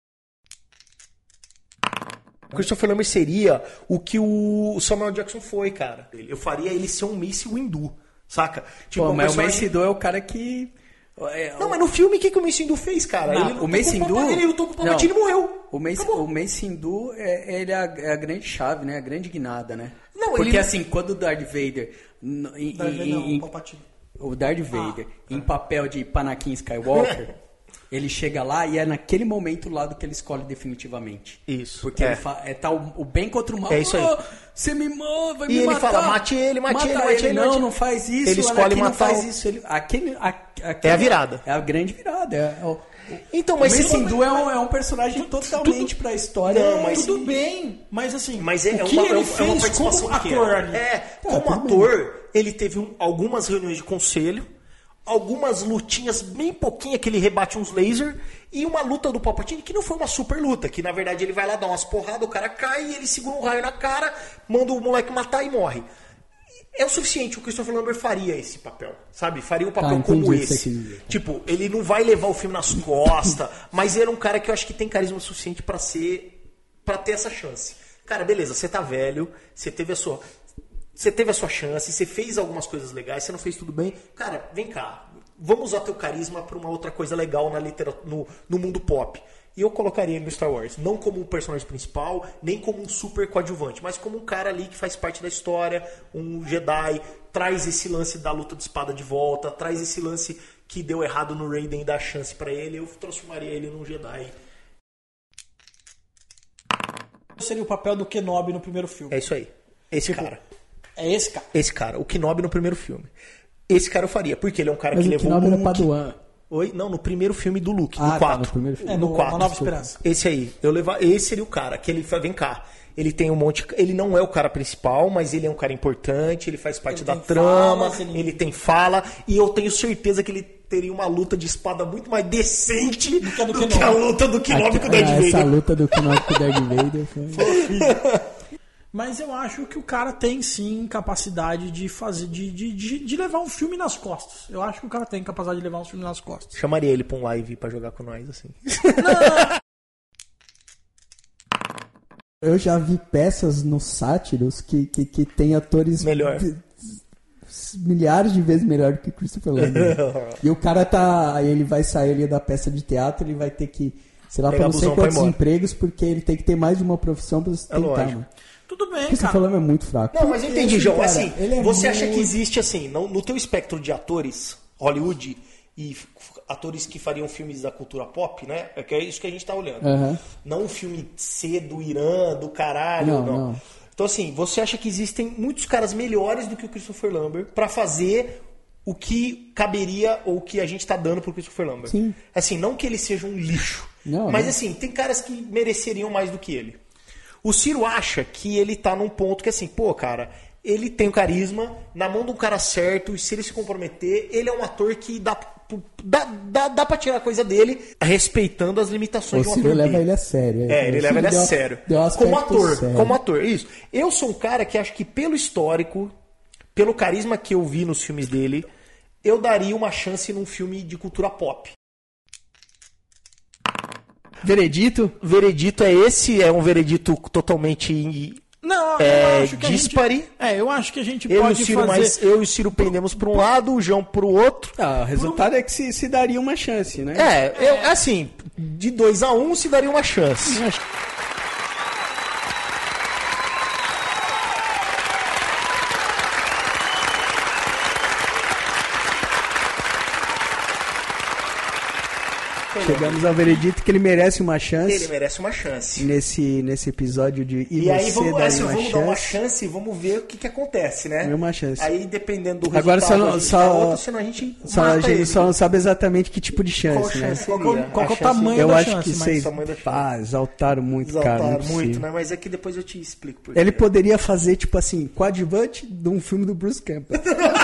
O Christopher Lambert seria o que o Samuel Jackson foi, cara. Eu faria ele ser um Mace Windu, saca? Tipo, Pô, um mas o personagem- Mace Windu é o cara que... é, Não, mas no filme, o que, que o Mace Windu fez, cara? Não, ele o Mace o Windu... Ele lutou com o Palpatine e morreu. O Mace, o Mace Windu, é, ele é a, é a grande chave, né? A grande guinada, né? Não, Porque ele- assim, quando o Darth Vader... Darth Vader não, em- Palpatine. O Darth Vader, em papel de Panakin Skywalker, [LAUGHS] Ele chega lá e é naquele momento o lado que ele escolhe definitivamente. Isso. Porque é. ele fa- é, tá o, o bem contra o mal. É isso aí. "Oh, Você me manda, vai E me ele matar. fala, "Mate ele, mate ele, mate ele, Não, mate ele." não faz isso. Ele escolhe Anakin não matar faz o- isso. Ele, aquele, a- aquele- É a virada. É a grande virada. É, é o, Então, o mas Mace se- Windu é um, é um personagem totalmente pra história. Não, mas- Tudo bem, mas assim, Mas é, o é que uma, é ele uma fez participação como pequena. ator ali? É, como ator, ele teve um- algumas reuniões de conselho, algumas lutinhas bem pouquinho que ele rebate uns laser e uma luta do Palpatine que não foi uma super luta, que na verdade ele vai lá dar umas porradas, o cara cai e ele segura um raio na cara, manda o moleque matar e morre. É o suficiente, o Christopher Lambert faria esse papel, sabe? Faria um papel Tá, como esse. dizer. Tipo, ele não vai levar o filme nas costas, mas ele é um cara que eu acho que tem carisma suficiente pra ser para ter essa chance. Cara, beleza, você tá velho, você teve a sua você teve a sua chance, você fez algumas coisas legais, você não fez tudo bem. Cara, vem cá. Vamos usar teu carisma pra uma outra coisa legal na literatura, no, no mundo pop. E eu colocaria ele no Star Wars, não como um personagem principal, nem como um super coadjuvante, mas como um cara ali que faz parte da história, um Jedi, traz esse lance da luta de espada de volta, traz esse lance que deu errado no Raiden e dá chance pra ele, eu transformaria ele num Jedi. seria o papel do Kenobi no primeiro filme. É isso aí. Esse Tipo, cara. É esse cara. Esse cara, o Kenobi no primeiro filme. Esse cara eu faria, porque ele é um cara Mas que o levou Kenobi o era Luke. Oi? Não, no primeiro filme do Luke, Ah, no tá, 4. no primeiro filme. É, no quatro, Uma Nova desculpa. Esperança. Esse aí, eu levar, esse seria o cara, que ele fala, vem cá. Ele tem um monte, ele não é o cara principal, mas ele é um cara importante, ele faz parte Ele da trama, falas, ele- ele... tem fala, e eu tenho certeza que ele teria uma luta de espada muito mais decente do que a do que a luta do Kenobi com o Ah, Darth essa Vader. luta do Kenobi com o Darth Vader [LAUGHS] foi... Mas eu acho que o cara tem sim capacidade de fazer, de, de, de, de levar um filme nas costas. Eu acho que o cara tem capacidade de levar um filme nas costas. Chamaria ele pra um live pra jogar com nós, assim. [LAUGHS] Eu já vi peças no Sátiros que, que, que tem atores Melhor. de- milhares de vezes melhor do que Christopher Lambert. [LAUGHS] e o cara tá. Aí ele vai sair ali da peça de teatro, ele vai ter que, sei lá, Pegar pra não sei quantos empregos, porque ele tem que ter mais de uma profissão pra É tentar, lógico. mano. Tudo bem, Christopher cara. Lambert é muito fraco. Não, mas eu entendi, Esse João. cara, assim, é você acha que existe, assim, no, no teu espectro de atores, Hollywood e atores que fariam filmes da cultura pop, né? É que é isso que a gente tá olhando. Aham. Não um filme C do Irã, do caralho, Não, não. não. Então, assim, você acha que existem muitos caras melhores do que o Christopher Lambert pra fazer o que caberia ou o que a gente tá dando pro Christopher Lambert? Sim. Assim, não que ele seja um lixo. Não, mas não. assim, tem caras que mereceriam mais do que ele. O Ciro acha que ele tá num ponto que assim, pô, cara, ele tem o carisma, na mão de um cara certo, e se ele se comprometer, ele é um ator que dá, dá, dá, dá pra tirar a coisa dele, respeitando as O limitações de um Ciro ator leva dele. ele a sério. É, ele O leva ele a deu- sério. deu como ator, sério. como ator, isso. Eu sou um cara que acho que pelo histórico, pelo carisma que eu vi nos filmes dele, eu daria uma chance num filme de cultura pop. Veredito? Veredito é esse, é um veredito totalmente Não, É, eu acho que a dispare. gente, É, eu acho que a gente eu e o pode Ciro fazer... mais eu e o Ciro pendemos para um lado, o João para o outro. Ah, o resultado é que se, se daria uma chance, né? É, eu, assim, de 2 a 1 um, se daria uma chance. Chegamos ao veredito que ele merece uma chance Ele merece uma chance. nesse, nesse episódio de E, E aí você vamos, daria assim, uma vamos chance. dar uma chance e vamos ver o que, que acontece, né? Dá uma chance. Aí dependendo do Agora resultado, só não- só- dá outra, senão a gente Só a gente ele. só não sabe exatamente que tipo de chance, Qual né? chance Qual que é o- seria? qual que é o A chance- tamanho Eu da acho chance, que vocês tamanho da chance. pá, exaltaram muito, Exaltaram cara. não é muito, né? Mas é que depois eu te explico por Ele poderia fazer, tipo assim, coadjuvante de um filme do Bruce Campbell. [LAUGHS]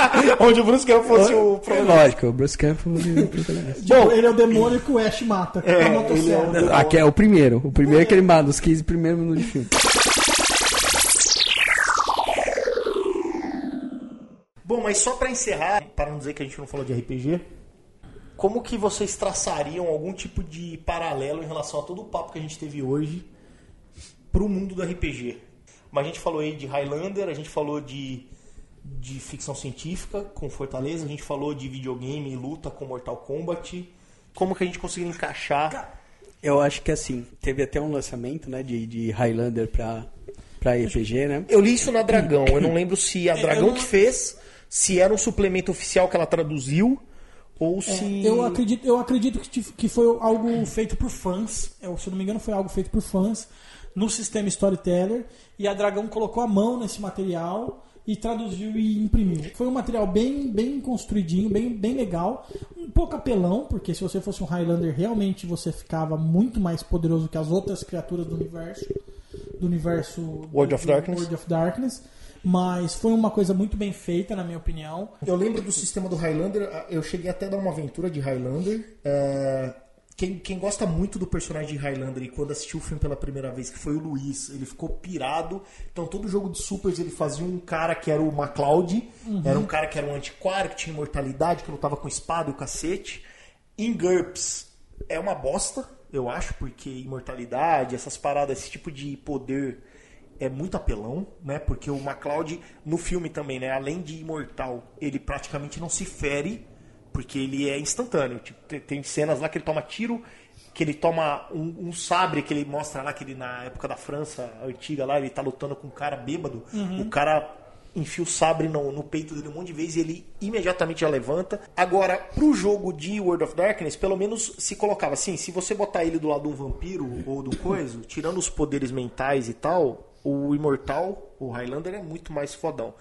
[LAUGHS] Onde o Bruce Campbell fosse o É protagonista. lógico, o Bruce Campbell é o protagonista. Tipo, ele é o demônio que o Ash mata. com a motosserra. Aqui é o primeiro. O primeiro que ele mata, os 15 primeiros minutos de filme. Bom, mas só pra encerrar, para não dizer que a gente não falou de RPG, como que vocês traçariam algum tipo de paralelo em relação a todo o papo que a gente teve hoje pro mundo do RPG? Mas a gente falou aí de Highlander, a gente falou de, de ficção científica com Fortaleza, a gente falou de videogame e luta com Mortal Kombat. Como que a gente conseguiu encaixar? Eu acho que assim, teve até um lançamento, né, de, de Highlander pra, pra RPG, né? Eu li isso na Dragão, eu não lembro se a Eu Dragão não- que fez, se era um suplemento oficial que ela traduziu, ou É, se. eu acredito, eu acredito que, que foi algo feito por fãs. Eu, se eu não me engano, foi algo feito por fãs no sistema Storyteller. E a Dragão colocou a mão nesse material e traduziu e imprimiu. Foi um material bem, bem construidinho, bem, bem legal. Um pouco apelão, porque se você fosse um Highlander, realmente você ficava muito mais poderoso que as outras criaturas do universo. Do universo World of do- Darkness. World of Darkness. Mas foi uma coisa muito bem feita, na minha opinião. Eu lembro do sistema do Highlander, eu cheguei até a dar uma aventura de Highlander. é, Quem, quem gosta muito do personagem de Highlander e quando assistiu o filme pela primeira vez, que foi o Luiz, ele ficou pirado. Então todo jogo de supers ele fazia um cara que era o MacLeod, Uhum. era um cara que era um antiquário, que tinha imortalidade, que lutava com espada e o cacete. Em GURPS é uma bosta, eu acho, porque imortalidade, essas paradas, esse tipo de poder é muito apelão, né? Porque o MacLeod, no filme também, né? Além de imortal, ele praticamente não se fere, porque ele é instantâneo. Tipo, tem, tem cenas lá que ele toma tiro, que ele toma um, um sabre que ele mostra lá, que ele na época da França antiga lá, ele tá lutando com um cara bêbado. Uhum. O cara enfia o sabre no, no peito dele um monte de vezes e ele imediatamente já levanta. Agora, pro jogo de World of Darkness, pelo menos se colocava assim, se você botar ele do lado de um vampiro ou do coisa, tirando os poderes mentais e tal, o Imortal, o Highlander é muito mais fodão.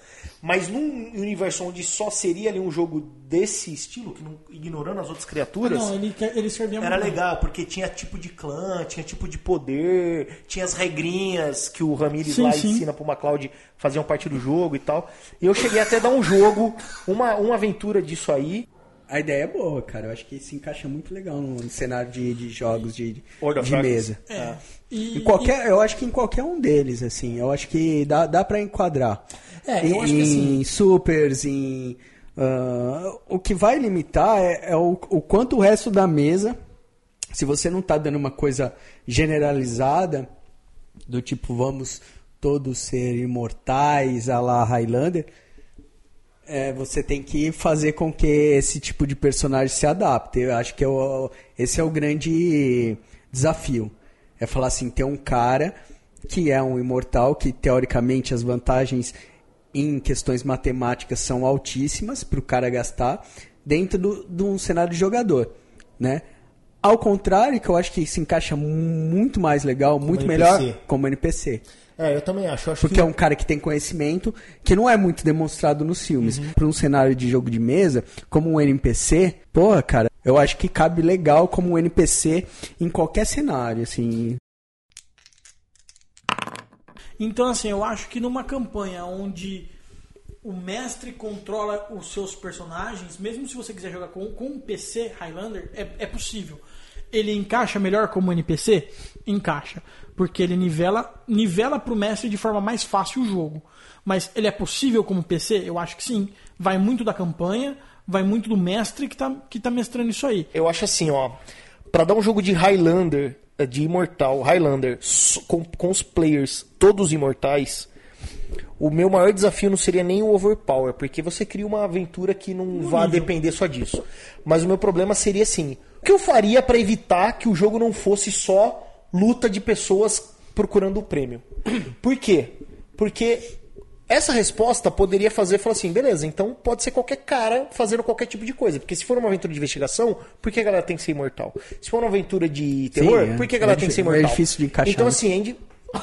Mas num universo onde só seria ali um jogo desse estilo, que não, ignorando as outras criaturas, Não, ele, ele servia era muito legal, porque tinha tipo de clã, tinha tipo de poder, tinha as regrinhas que o Ramirez Sim, lá sim. ensina pro MacLeod faziam parte do jogo e tal. E eu cheguei até a dar um jogo, uma, uma aventura disso aí. A ideia é boa, cara. Eu acho que se encaixa muito legal no cenário de, de jogos de, de mesa. É. E, Em qualquer, eu acho que em qualquer um deles, assim, eu acho que dá, dá para enquadrar. É, eu em, acho que assim- em supers, em ah, o que vai limitar é, é o, o quanto o resto da mesa, se você não tá dando uma coisa generalizada do tipo vamos todos ser imortais, a la Highlander, é, você tem que fazer com que esse tipo de personagem se adapte. Eu acho que é o- esse é o grande desafio. É falar assim, tem um cara que é um imortal, que teoricamente as vantagens em questões matemáticas são altíssimas para o cara gastar dentro do- de um cenário de jogador, né? Ao contrário, que eu acho que se encaixa muito mais legal, muito NPC. melhor como NPC. É, eu também acho. Acho Porque que é um cara que tem conhecimento que não é muito demonstrado nos filmes. Uhum. Para um cenário de jogo de mesa, como um NPC, porra, cara, eu acho que cabe legal como um NPC em qualquer cenário, assim. Então, assim, eu acho que numa campanha onde o mestre controla os seus personagens, mesmo se você quiser jogar com, com um PC Highlander, é, é possível. Ele encaixa melhor como NPC? Encaixa. Porque ele nivela, nivela pro mestre de forma mais fácil o jogo. Mas ele é possível como PC? Eu acho que sim. Vai muito da campanha, vai muito do mestre que tá, que tá mestrando isso aí. Eu acho assim, ó. Pra dar um jogo de Highlander, eh, de Imortal, Highlander, com, com os players todos imortais, o meu maior desafio não seria nem o Overpower, porque você cria uma aventura que não vai depender só disso. Mas o meu problema seria assim: o que eu faria pra evitar que o jogo não fosse só luta de pessoas procurando o prêmio? [CLEARS THROAT] Por quê? Porque essa resposta poderia fazer falar assim, beleza, então pode ser qualquer cara fazendo qualquer tipo de coisa. Porque se for uma aventura de investigação, por que a galera tem que ser imortal? Se for uma aventura de terror, é. por que a galera É tem que ser é imortal? difícil de encaixar, Então, né? assim, Andy,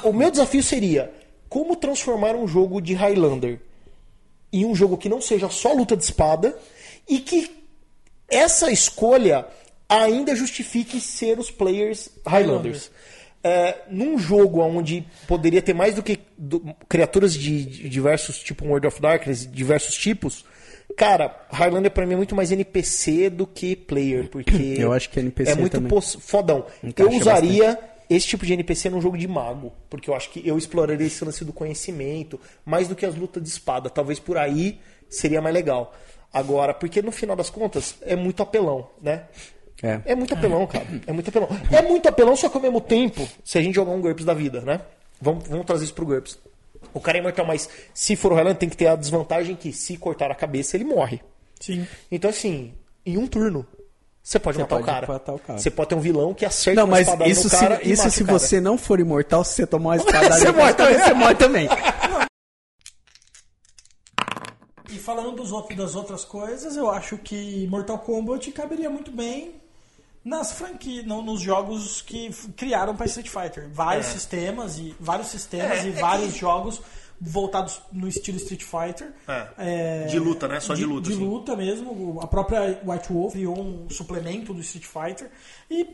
o meu desafio seria como transformar um jogo de Highlander em um jogo que não seja só luta de espada e que essa escolha ainda justifique ser os players Highlanders. É, num jogo onde poderia ter mais do que do- criaturas de, de diversos, tipo World of Darkness, diversos tipos, cara, Highlander pra mim é muito mais NPC do que player, [CLEARS THROAT] porque Eu acho que NPC é muito fodão. Encaixa eu usaria esse tipo de NPC num jogo de mago, porque eu acho que eu exploraria esse lance do conhecimento mais do que as lutas de espada. Talvez por aí seria mais legal. Agora, porque no final das contas é muito apelão, né? É. É muito apelão, cara. É muito apelão. É muito apelão, só que ao mesmo tempo, se a gente jogar um GURPS da vida, né? Vamos, vamos trazer isso pro GURPS. O cara é imortal, mas se for o Highlander, tem que ter a desvantagem que se cortar a cabeça, ele morre. Sim. Então, assim, em um turno, você pode, Você matar, pode o cara. matar o cara. Você pode ter um vilão que acerta Não, uma mas espadada isso no se, cara e isso se você não for imortal, se você tomar uma [LAUGHS] espadada, Você morre também. você morre também. E falando dos outros, das outras coisas, eu acho que Mortal Kombat caberia muito bem nas franquias, no- nos jogos que criaram para Street Fighter. Vários É. sistemas e vários sistemas É, e é vários que- jogos voltados no estilo Street Fighter. É. De luta, né? Só de luta, De assim. luta mesmo. A própria White Wolf criou um suplemento do Street Fighter e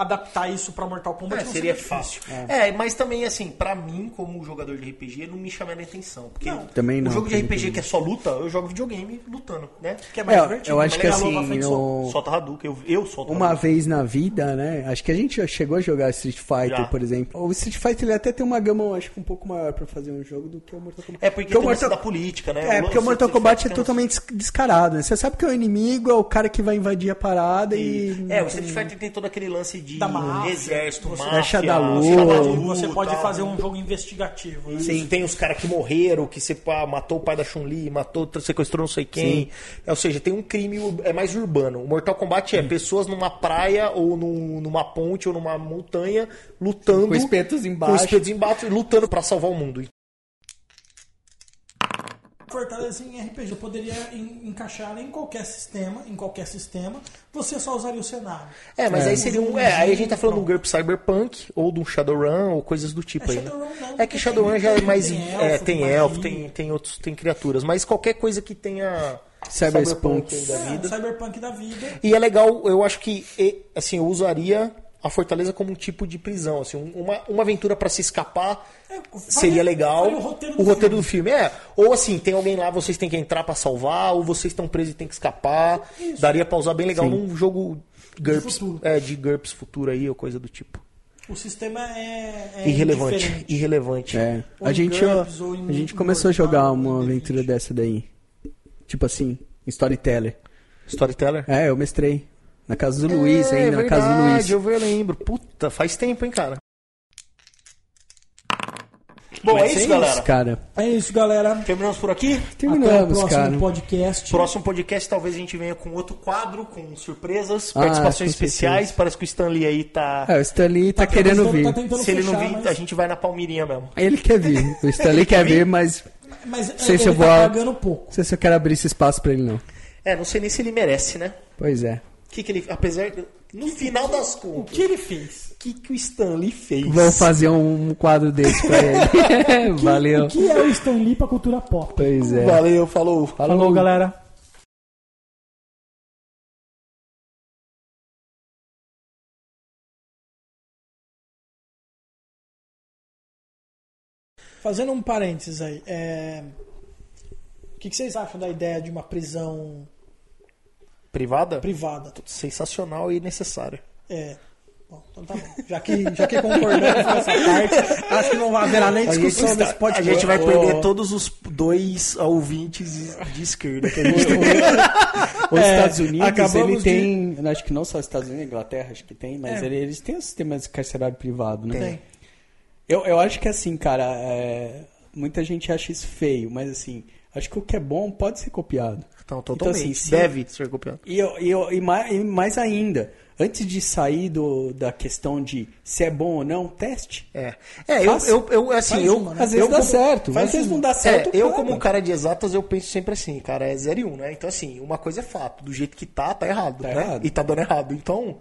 adaptar isso para Mortal Kombat É, não seria difícil. fácil. É. mas também, assim, pra mim, como jogador de RPG, não me chama nem atenção. Porque Também não, o jogo de RPG não. que é só luta, eu jogo videogame lutando, né? Que é mais É, divertido, eu acho mais que assim, sol- Solta Hadouken, eu, eu solto Uma Hadouken. vez na vida, né? Acho que a gente já chegou a jogar Street Fighter, Já. por exemplo. O Street Fighter ele até tem uma gama, acho que um pouco maior pra fazer um jogo do que o Mortal Kombat. É porque o tem Mortal... da política, né? É, O porque o Mortal Kombat é totalmente des- descarado, né? Você sabe que é o inimigo, é o cara que vai invadir a parada e... É, o Street Fighter tem todo aquele lance de Da máfia. exército, Você- máfia, Fecha da luz. escala da Você luz, pode tal. fazer um jogo investigativo. né? Sim, tem os caras que morreram, que você pá, matou o pai da Chun-Li, matou, sequestrou não sei quem. É, ou seja, tem um crime é mais urbano. O Mortal Kombat é pessoas numa praia ou num- numa ponte ou numa montanha lutando Com espetos embaixo. com espetos embaixo, lutando pra salvar o mundo. Fortaleza em RPG poderia en- encaixar em qualquer sistema, em qualquer sistema, você só usaria o cenário. É, mas aí seria um. É, aí a gente tá falando de um. GURP Cyberpunk ou de um Shadowrun ou coisas do tipo É, aí, né? Não, É que Shadowrun já é tem- mais. tem é, elfo, tem magia. elfo, tem, tem outros, tem criaturas. Mas qualquer coisa que tenha. Cyberpunk. aí da É, vida. Cyberpunk da vida. E é legal, eu acho que assim, eu usaria a Fortaleza como um tipo de prisão, assim, um- uma, uma aventura pra se escapar seria legal. o roteiro do o roteiro do filme é, ou assim, tem alguém lá, vocês têm que entrar pra salvar, ou vocês estão presos e tem que escapar. Daria pra usar bem legal Sim. num jogo GURPS, futuro. é, de GURPS futuro aí ou coisa do tipo. O sistema é, é irrelevante, diferente. irrelevante. É. A gente, GURPS, ó, em a gente começou a jogar uma D20. aventura dessa daí. Tipo assim, Storyteller. Storyteller? É, eu mestrei. Na casa do Luiz ainda, na casa do Luiz. É, eu, eu lembro. Puta, faz tempo, hein, cara. Bom, é isso, galera. cara. É isso, galera. Terminamos por aqui? Até o Terminamos, próximo cara. podcast. Próximo podcast talvez a gente venha com outro quadro, com surpresas, Ah, participações especiais. Parece que o Stanley aí tá. É, o Stanley tá, Tá querendo tentando- vir. tá Se ele não vir, mas- a gente vai na Palmirinha mesmo. Ele quer vir. O Stanley quer vir, mas Mas sei ele se eu tá vou- pagando pouco. não sei se eu quero abrir esse espaço pra ele, não. É, não sei nem se ele merece, né? Pois é. O que, que ele. Apesar. No final das O contas, que ele fez? o que, que o Stanley fez? Vou fazer um quadro desse pra ele. [LAUGHS] [LAUGHS] Valeu. O que é o Stan Lee pra cultura pop? Pois é. Valeu, falou. Falou, galera. Fazendo um parênteses aí, é, o que, que vocês acham da ideia de uma prisão Privada? privada? Sensacional e necessária. É. Bom, então tá bom. Já que, já que concordamos com essa parte, acho que não haverá nem A discussão nesse a podcast. gente vai perder ô. todos os dois ouvintes de esquerda que a gente tem. Os É, Estados Unidos, acabamos ele de- tem. Acho que não só os Estados Unidos, Inglaterra, acho que tem, mas É. ele- eles têm um sistema carcerário privado, né? Tem. Eu, eu acho que assim, cara, é, muita gente acha isso feio, mas assim, acho que o que é bom pode ser copiado. Então, totalmente. assim, se- Deve ser copiado. E, eu, e, eu- e mais, e mais ainda, antes de sair do, da questão de se é bom ou não, teste. É, é eu, eu, eu assim, faz eu, uma, né? Às vezes eu dá como- certo, às vezes não dá É, certo. eu para. como um cara de exatas, eu penso sempre assim, cara, é 0 e 1, um, né? Então, assim, uma coisa é fato, do jeito que tá, tá errado, Tá né? errado. E tá dando errado. Então,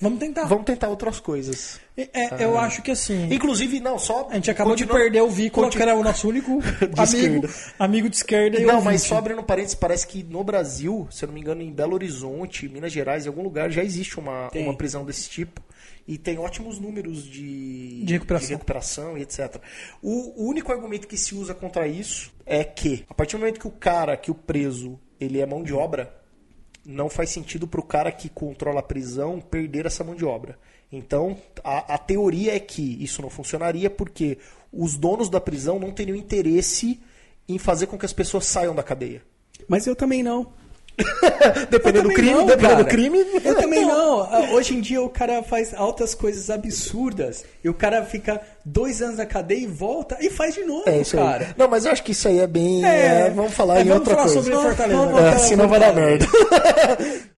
Vamos tentar. vamos tentar outras coisas. É, eu acho que assim. Inclusive, não, só... A gente acabou de continua- perder o Vícola, continua- que era o nosso único [LAUGHS] amigo, esquerda. amigo de esquerda. Não, mas só abrindo parênteses, parece que no Brasil, se eu não me engano, em Belo Horizonte, Minas Gerais, em algum lugar, já existe uma, Tem. uma prisão desse tipo. E tem ótimos números de, De recuperação. recuperação e etc. O, o único argumento que se usa contra isso é que, a partir do momento que o cara, que o preso, ele é mão de obra, não faz sentido pro cara que controla a prisão perder essa mão de obra. Então, a, a teoria é que isso não funcionaria porque os donos da prisão não teriam interesse em fazer com que as pessoas saiam da cadeia. Mas eu também não. [LAUGHS] Dependendo do crime, não, dependendo cara. do crime. Eu [LAUGHS] também não. Ah, Hoje em dia o cara faz altas coisas absurdas. E o cara fica dois anos na cadeia e volta e faz de novo, É cara. aí. Não, mas eu acho que isso aí é bem. É. é, vamos falar É, em vamos outra falar coisa. sobre Fortaleza. Vamos agora. É, senão vai dar merda. [LAUGHS]